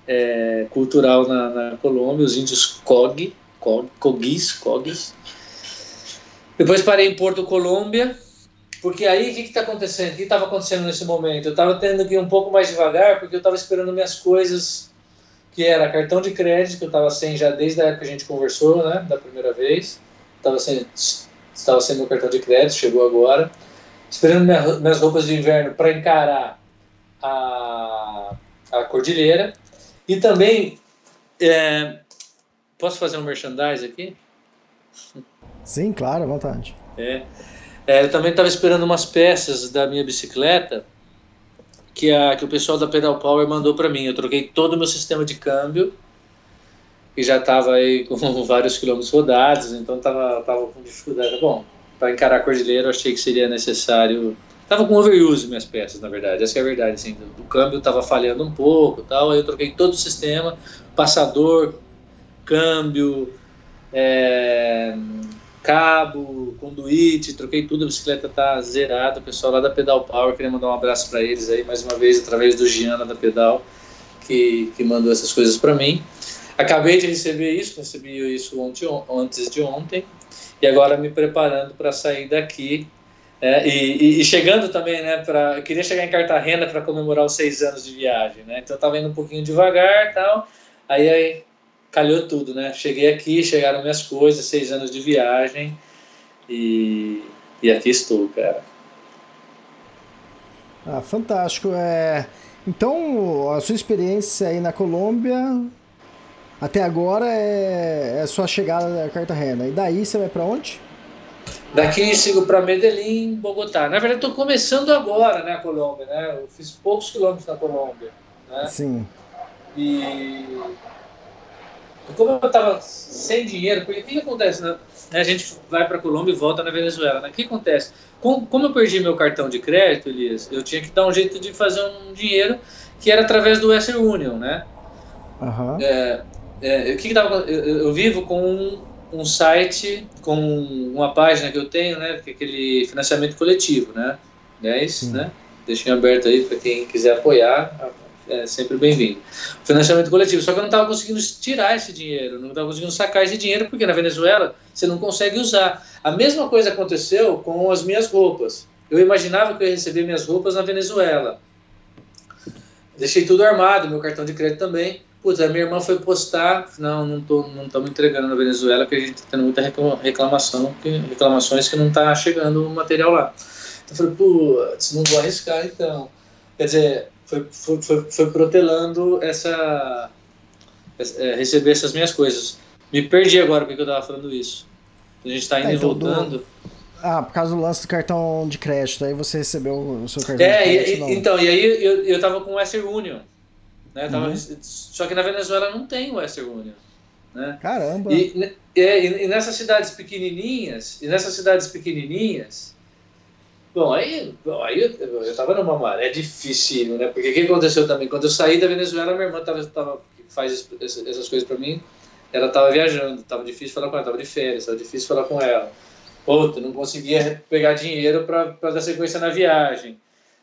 é, cultural na, na, Colômbia, os índios Cog Cogis, Cogis. Depois parei em Porto Colômbia, porque aí o que está acontecendo? O que estava acontecendo nesse momento? Eu estava tendo que ir um pouco mais devagar, porque eu estava esperando minhas coisas, que era cartão de crédito, que eu estava sem já desde a época que a gente conversou, né, da primeira vez. Estava sem, estava sem meu cartão de crédito, chegou agora. Esperando minha, minhas roupas de inverno para encarar a, a cordilheira. E também, é, posso fazer um merchandise aqui? Sim, claro, à vontade. É, é eu também estava esperando umas peças da minha bicicleta que, a, que o pessoal da Pedal Power mandou para mim. Eu troquei todo o meu sistema de câmbio e já estava aí com vários quilômetros rodados, então estava tava com dificuldade. Bom, para encarar a cordilheira eu achei que seria necessário Tava com overuse minhas peças, na verdade. Essa é a verdade, assim. O câmbio tava falhando um pouco tal. Aí eu troquei todo o sistema, passador, câmbio, é, cabo, conduíte, troquei tudo, a bicicleta tá zerada. O pessoal lá da Pedal Power, queria mandar um abraço para eles aí, mais uma vez, através do Giana da Pedal, que, que mandou essas coisas para mim. Acabei de receber isso, recebi isso ontem, antes de ontem, e agora me preparando para sair daqui é, e, e, chegando também, né, pra, eu queria chegar em Cartagena para comemorar os seis anos de viagem, né, então eu estava indo um pouquinho devagar tal, aí, aí calhou tudo, né, cheguei aqui, chegaram minhas coisas, seis anos de viagem e, e aqui estou, cara. Ah, fantástico, é... Então, a sua experiência aí na Colômbia até agora é, é a sua chegada a Cartagena, e daí você vai para onde? Daqui sigo para Medellín, Bogotá. Na verdade, estou começando agora, né, a Colômbia, né? Eu fiz poucos quilômetros na Colômbia, né? Sim. E como eu estava sem dinheiro, porque o que, que acontece, né? A gente vai para a Colômbia e volta na Venezuela. Né? O que acontece? Como, como eu perdi meu cartão de crédito, Elias, eu tinha que dar um jeito de fazer um dinheiro que era através do Western Union, né? Uhum. É, é, o que, que tava, eu, eu vivo com um site com uma página que eu tenho, né, que é aquele financiamento coletivo, né, 10, né, deixei aberto aí para quem quiser apoiar, é sempre bem-vindo. Financiamento coletivo, só que eu não estava conseguindo tirar esse dinheiro, não estava conseguindo sacar esse dinheiro, porque na Venezuela você não consegue usar. A mesma coisa aconteceu com as minhas roupas. Eu imaginava que eu ia receber minhas roupas na Venezuela. Deixei tudo armado, meu cartão de crédito também. Putz, a minha irmã foi postar, não, não tô, não estamos entregando na Venezuela, porque a gente está tendo muita reclamação, reclamações que não está chegando o material lá. Então eu falei, putz, não vou arriscar então. Quer dizer, foi, foi, foi, foi protelando essa, é, receber essas minhas coisas. Me perdi agora porque eu estava falando isso. A gente está indo é, então, e voltando. Do... Ah, por causa do lance do cartão de crédito, aí você recebeu o seu cartão é, de crédito. É, então, e aí eu, eu tava com o Western Union. Né? Tava, uhum. Só que na Venezuela não tem o Western Union. Né? Caramba! E, e, e, nessas cidades pequenininhas, e nessas cidades pequenininhas, bom, aí, bom, aí eu, eu tava numa maré difícil, né? Porque o que aconteceu também? Quando eu saí da Venezuela, minha irmã tava, tava faz essas coisas para mim, ela tava viajando, tava difícil falar com ela, tava de férias, tava difícil falar com ela. Outra, não conseguia pegar dinheiro para dar sequência na viagem.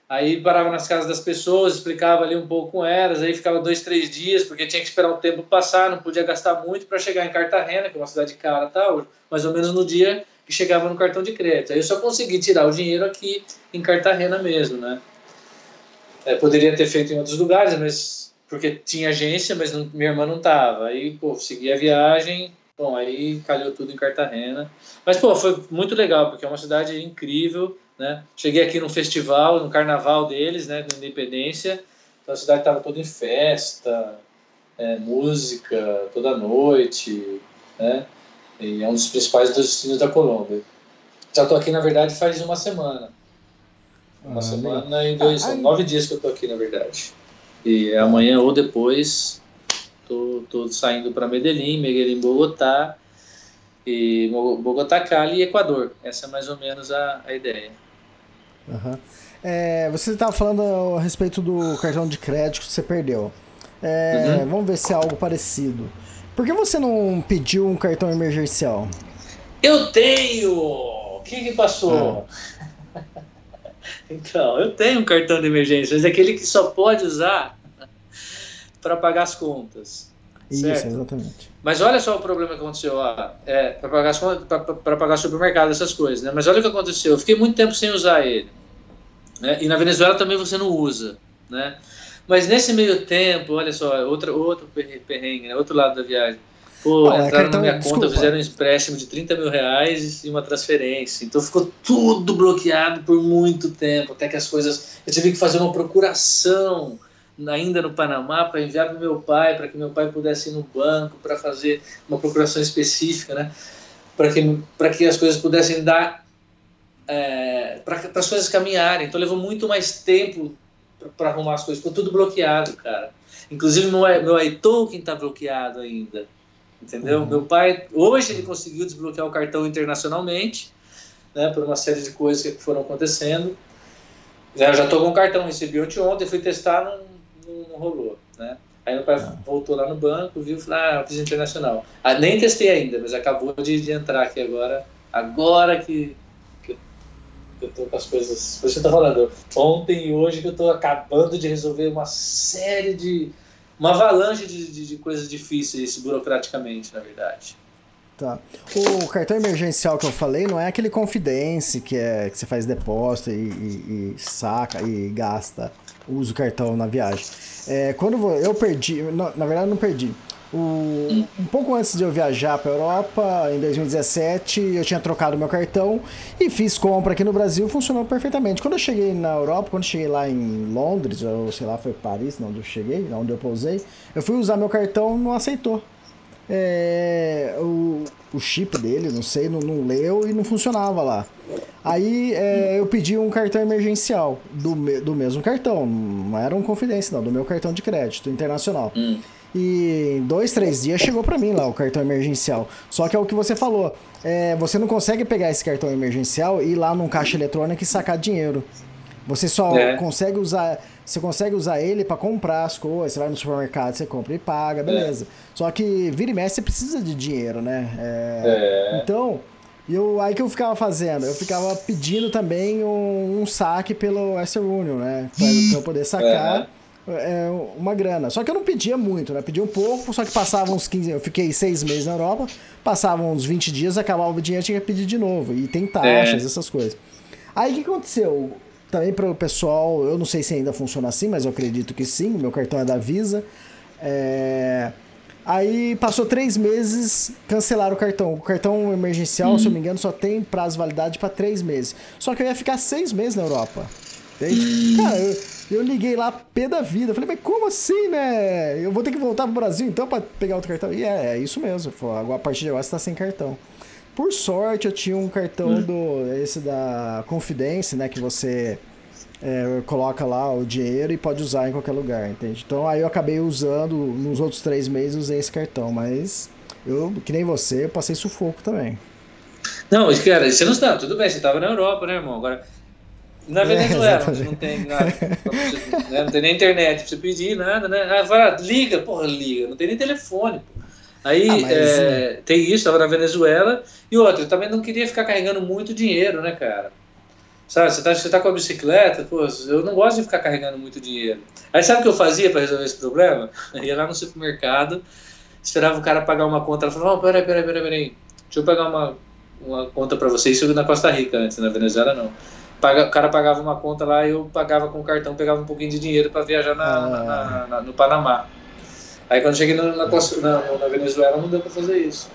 Aí parava nas casas das pessoas, explicava ali um pouco com elas, aí ficava dois, três dias, porque tinha que esperar o tempo passar, não podia gastar muito para chegar em Cartagena, que é uma cidade cara tal, mais ou menos no dia que chegava no cartão de crédito. Aí eu só consegui tirar o dinheiro aqui em Cartagena mesmo, né? É, poderia ter feito em outros lugares, mas porque tinha agência, mas não, minha irmã não tava. Aí, pô, segui a viagem, bom, aí calhou tudo em Cartagena. Mas, pô, foi muito legal, porque é uma cidade incrível, né? Cheguei aqui no festival, no carnaval deles, né, da Independência. Então a cidade estava toda em festa, é, música toda noite, né? E é um dos principais destinos da Colômbia. Já estou aqui, na verdade, faz uma semana. Uma ah, semana e dois, ah, nove dias que eu estou aqui, na verdade. E amanhã ou depois tô, tô saindo para Medellín, Medellín, Bogotá e Bogotá, Cali e Equador. Essa é mais ou menos a, a ideia. Uhum. É, você estava falando a respeito do cartão de crédito que você perdeu. É, uhum. Vamos ver se é algo parecido. Por que você não pediu um cartão emergencial? Eu tenho! O que, que passou? Ah. então, eu tenho um cartão de emergência, mas é aquele que só pode usar para pagar as contas. Isso, certo? exatamente. Mas olha só o problema que aconteceu. É, para pagar, para pagar supermercado, essas coisas. Né? Mas olha o que aconteceu. Eu fiquei muito tempo sem usar ele. Né? E na Venezuela também você não usa. Né? Mas nesse meio tempo, olha só, outro, outro perrengue, né? outro lado da viagem. Pô, é entraram cartão, na minha desculpa. conta, fizeram um empréstimo de 30 mil reais e uma transferência. Então ficou tudo bloqueado por muito tempo, até que as coisas. Eu tive que fazer uma procuração ainda no Panamá para enviar para meu pai, para que meu pai pudesse ir no banco para fazer uma procuração específica, né? Para que, que as coisas pudessem dar. É, para as coisas caminharem. Então levou muito mais tempo para arrumar as coisas. Ficou tudo bloqueado, cara. Inclusive meu, meu iToken está bloqueado ainda. Entendeu? Uhum. Meu pai, hoje ele conseguiu desbloquear o cartão internacionalmente, né, por uma série de coisas que foram acontecendo. Eu já estou com o cartão, recebi ontem, fui testar, não, não, não rolou, né? Aí meu pai ah. voltou lá no banco, viu falou, ah, eu fiz internacional. Ah, nem testei ainda, mas acabou de, de entrar aqui agora, agora que, eu tô com as coisas... Eu tô falando, ontem e hoje que eu tô acabando de resolver uma série de... Uma avalanche de, de, de coisas difíceis burocraticamente, na verdade. Tá. O cartão emergencial que eu falei não é aquele Confidence que, é, que você faz depósito e, e, e saca e gasta, usa o cartão na viagem. É, quando eu perdi, não, na verdade não perdi. O, um pouco antes de eu viajar para Europa, em 2017, eu tinha trocado meu cartão e fiz compra aqui no Brasil, funcionou perfeitamente. Quando eu cheguei na Europa, quando eu cheguei lá em Londres, ou sei lá, foi Paris, onde eu cheguei, onde eu pousei, eu fui usar meu cartão, não aceitou é, o, o chip dele, não sei, não, não, leu e não funcionava lá. Aí é, eu pedi um cartão emergencial do, do mesmo cartão, não era um confidência, não, do meu cartão de crédito internacional. Hum. E em dois, três dias chegou para mim lá o cartão emergencial. Só que é o que você falou, é, você não consegue pegar esse cartão emergencial e ir lá num caixa eletrônico e sacar dinheiro. Você só é. consegue usar você consegue usar ele para comprar as coisas, você vai no supermercado, você compra e paga, é. beleza. É. Só que vira e mexe você precisa de dinheiro, né? É, é. Então, eu, aí que eu ficava fazendo? Eu ficava pedindo também um, um saque pelo Western Union, né? Pra, pra eu poder sacar é, uma grana. Só que eu não pedia muito, né? Pedia um pouco, só que passava uns 15... Eu fiquei seis meses na Europa, passavam uns 20 dias, acabava o dinheiro, tinha que pedir de novo. E tem taxas, essas coisas. Aí o que aconteceu? Também para o pessoal, eu não sei se ainda funciona assim, mas eu acredito que sim. Meu cartão é da Visa. É... Aí passou três meses, cancelaram o cartão. O cartão emergencial, uhum. se eu não me engano, só tem prazo de validade para três meses. Só que eu ia ficar seis meses na Europa. Entende? Uhum. Cara, eu, eu, liguei lá pé da vida. Falei, mas como assim, né? Eu vou ter que voltar pro Brasil então para pegar outro cartão? E é, é isso mesmo. Agora, a partir de agora você tá sem cartão. Por sorte, eu tinha um cartão hum. do esse da Confidência, né, que você é, coloca lá o dinheiro e pode usar em qualquer lugar, entende? Então aí eu acabei usando nos outros três meses usei esse cartão, mas eu que nem você, eu passei sufoco também. Não, cara, você não está, tudo bem, você estava na Europa, né, irmão? Agora na é, Venezuela, é, não tem nada, né, não tem nem internet pra você pedir nada, né? Ah, fala, liga, porra, liga, não tem nem telefone. Aí ah, mas, é, tem isso, estava na Venezuela. E outra, eu também não queria ficar carregando muito dinheiro, né, cara? Sabe, você tá, você tá com a bicicleta, pô, eu não gosto de ficar carregando muito dinheiro. Aí sabe o que eu fazia para resolver esse problema? Eu ia lá no supermercado, esperava o cara pagar uma conta, ela falava, oh, peraí, peraí, peraí, peraí, deixa eu pagar uma, uma conta para você, isso na Costa Rica antes, na Venezuela não. Paga, o cara pagava uma conta lá, eu pagava com o cartão, pegava um pouquinho de dinheiro para viajar na, ah. na, na, no Panamá. Aí quando cheguei na, na, na Venezuela não deu pra fazer isso.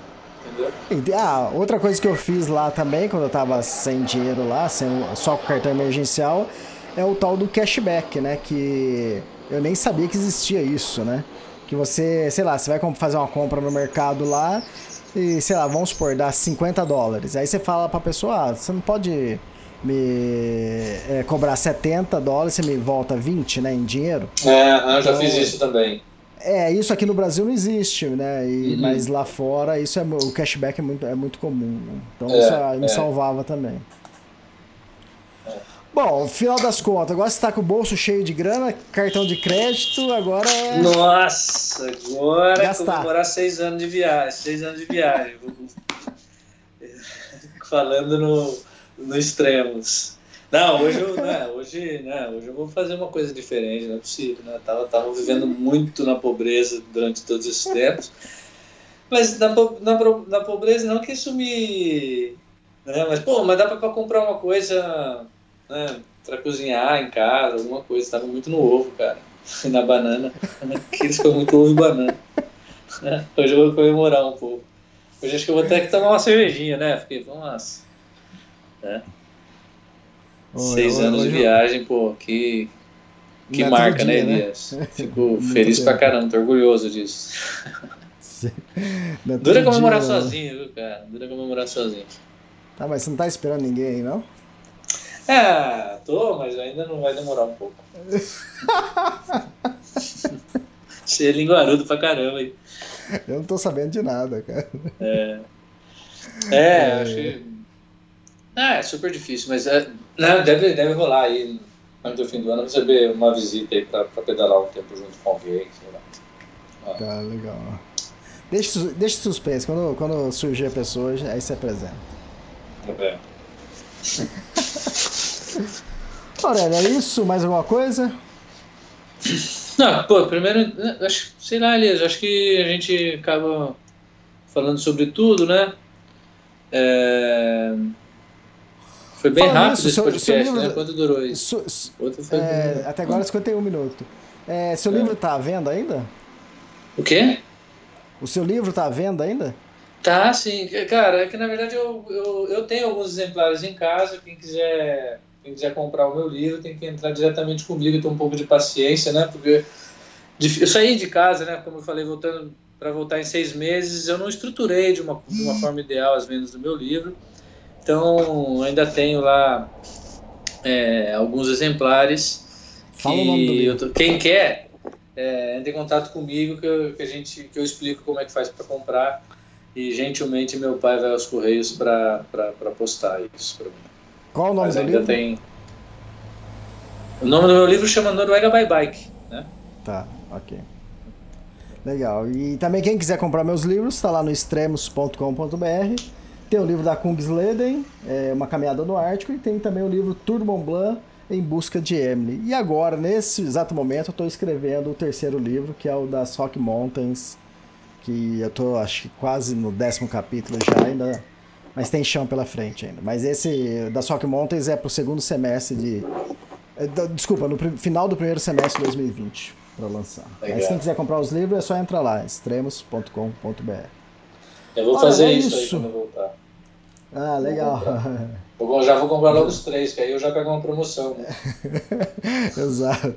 Entendeu? Ah, outra coisa que eu fiz lá também, quando eu tava sem dinheiro lá, sem, só com cartão emergencial, é o tal do cashback, né? Que eu nem sabia que existia isso, né? Que você, sei lá, você vai fazer uma compra no mercado lá e, sei lá, vamos supor, dá 50 dólares. Aí você fala pra pessoa, ah, você não pode me é, cobrar 70 dólares, você me volta 20, né, em dinheiro. É, eu já Então, fiz isso também. É, isso aqui no Brasil não existe, né? E, Uhum. Mas lá fora, isso é, o cashback é muito, é muito comum. Né? Então É, isso me é. salvava também. Bom, final das contas, agora você tá com o bolso cheio de grana, cartão de crédito, agora é. Nossa, agora Gastar. comemorar seis anos de viagem, seis anos de viagem. Falando no, no extremos. Não, hoje eu, né, hoje, né, hoje eu vou fazer uma coisa diferente, não é possível, né? Tava, tava vivendo muito na pobreza durante todos esses tempos. Mas na, na, na pobreza não que isso me. Né, mas, pô, mas dá pra comprar uma coisa né, pra cozinhar em casa, alguma coisa. Tava muito no ovo, cara. Na banana. Eles comem muito ovo e banana. Hoje eu vou comemorar um pouco. Hoje acho que eu vou ter que tomar uma cervejinha, né? Fiquei, vamos. Né? Seis anos de viagem, pô, que, que é marca, né, dia, né? Elias? Fico Muito feliz pra caramba, tô orgulhoso disso. É Dura comemorar dia, né? sozinho, viu, cara? Dura comemorar sozinho. Tá, mas você não tá esperando ninguém aí, não? É, tô, mas ainda não vai demorar um pouco. Você é linguarudo pra caramba, hein? Eu não tô sabendo de nada, cara. É, é acho que. Ah, é super difícil, mas é, não, deve, deve rolar aí antes do fim do ano receber uma visita aí pra, pra pedalar um tempo junto com alguém, sei lá. Tá, legal. Deixa, deixa suspense. Quando, quando surgir a pessoa, aí você apresenta. É. Aurélia, é isso? Mais alguma coisa? Não, pô, primeiro, né, acho, sei lá, Elias, acho que a gente acaba falando sobre tudo, né? É, Foi bem Falando rápido nisso, esse seu- podcast, seu livro- né? Quanto durou isso? Su- su- é, até agora 51 minutos. É, seu livro tá à venda ainda? O quê? O seu livro tá à venda ainda? Tá, sim. Cara, é que na verdade eu, eu, eu tenho alguns exemplares em casa. Quem quiser, quem quiser comprar o meu livro tem que entrar diretamente comigo e ter um pouco de paciência, né? Porque eu saí de casa, né? Como eu falei, voltando para voltar em seis meses, eu não estruturei de uma, de uma forma ideal as vendas do meu livro. Então, ainda tenho lá é, alguns exemplares Fala o nome do que livro. quem quer é, entre em contato comigo que, eu, que a gente que eu explico como é que faz para comprar e gentilmente meu pai vai aos correios para postar isso para mim. Qual o nome Mas do ainda livro? tem o nome do meu livro chama Noruega by Bike, né? Tá, ok. Legal. E também quem quiser comprar meus livros, está lá no extremos.com.br. Tem o livro da Kungsleden, é, Uma Caminhada no Ártico, e tem também o livro Tour Mont Blanc, Em Busca de Emily. E agora, nesse exato momento, eu estou escrevendo o terceiro livro, que é o das Rock Mountains, que eu estou, acho que quase no décimo capítulo já, ainda, mas tem chão pela frente ainda. Mas esse das Rock Mountains é para o segundo semestre de... é, Desculpa, no final do primeiro semestre de 2020 para lançar. Mas quem quiser comprar os livros é só entrar lá, extremos.com.br. Eu vou Olha, fazer é isso, aí isso. quando eu voltar. Ah, legal. Eu já vou comprar logo os três, que aí eu já pego uma promoção. Né? Exato.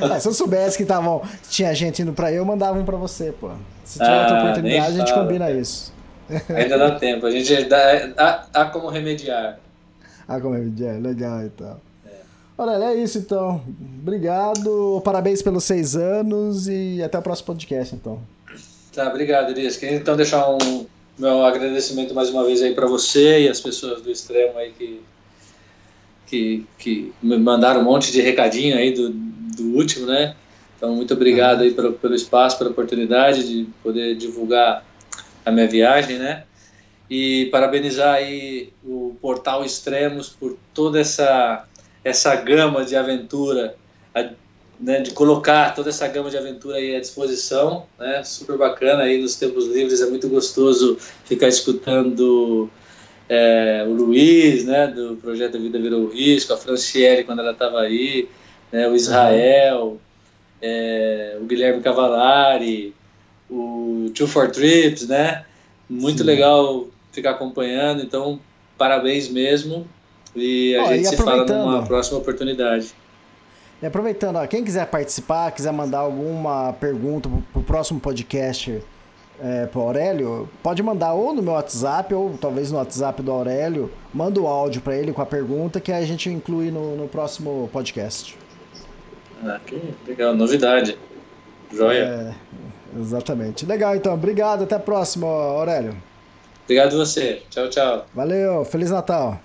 Ah, se eu soubesse que tavam, tinha gente indo pra aí, eu mandava um pra você, pô. Se tiver Ah, outra oportunidade, a gente fala, combina cara. isso. Ainda dá tempo, a gente dá, há, há como remediar. Ah, como é que é? Legal então. Olha, é isso então. Obrigado, parabéns pelos seis anos e até o próximo podcast então. Tá, obrigado, Elias. Queria então deixar um meu agradecimento mais uma vez aí para você e as pessoas do extremo aí que, que, que me mandaram um monte de recadinho aí do, do último, né? Então, muito obrigado aí pelo, pelo espaço, pela oportunidade de poder divulgar a minha viagem, né? E parabenizar aí o Portal Extremos por toda essa, essa gama de aventura, né, de colocar toda essa gama de aventura aí à disposição, né? Super bacana aí nos tempos livres, é muito gostoso ficar escutando é, o Luiz, né, do projeto Vida Virou Risco, a Franciele quando ela estava aí, né, o Israel, é, o Guilherme Cavalari, o Two for Trips, né? Muito Sim. legal ficar acompanhando, então parabéns mesmo e a Ó, gente e se fala numa próxima oportunidade. E aproveitando, ó, quem quiser participar, quiser mandar alguma pergunta pro, pro próximo podcast é, pro Aurélio, pode mandar ou no meu WhatsApp, ou talvez no WhatsApp do Aurélio, manda o áudio para ele com a pergunta que a gente inclui no, no próximo podcast. Ah, que legal, novidade. Joia. É, exatamente. Legal, então. Obrigado. Até a próxima, Aurélio. Obrigado você. Tchau, tchau. Valeu. Feliz Natal.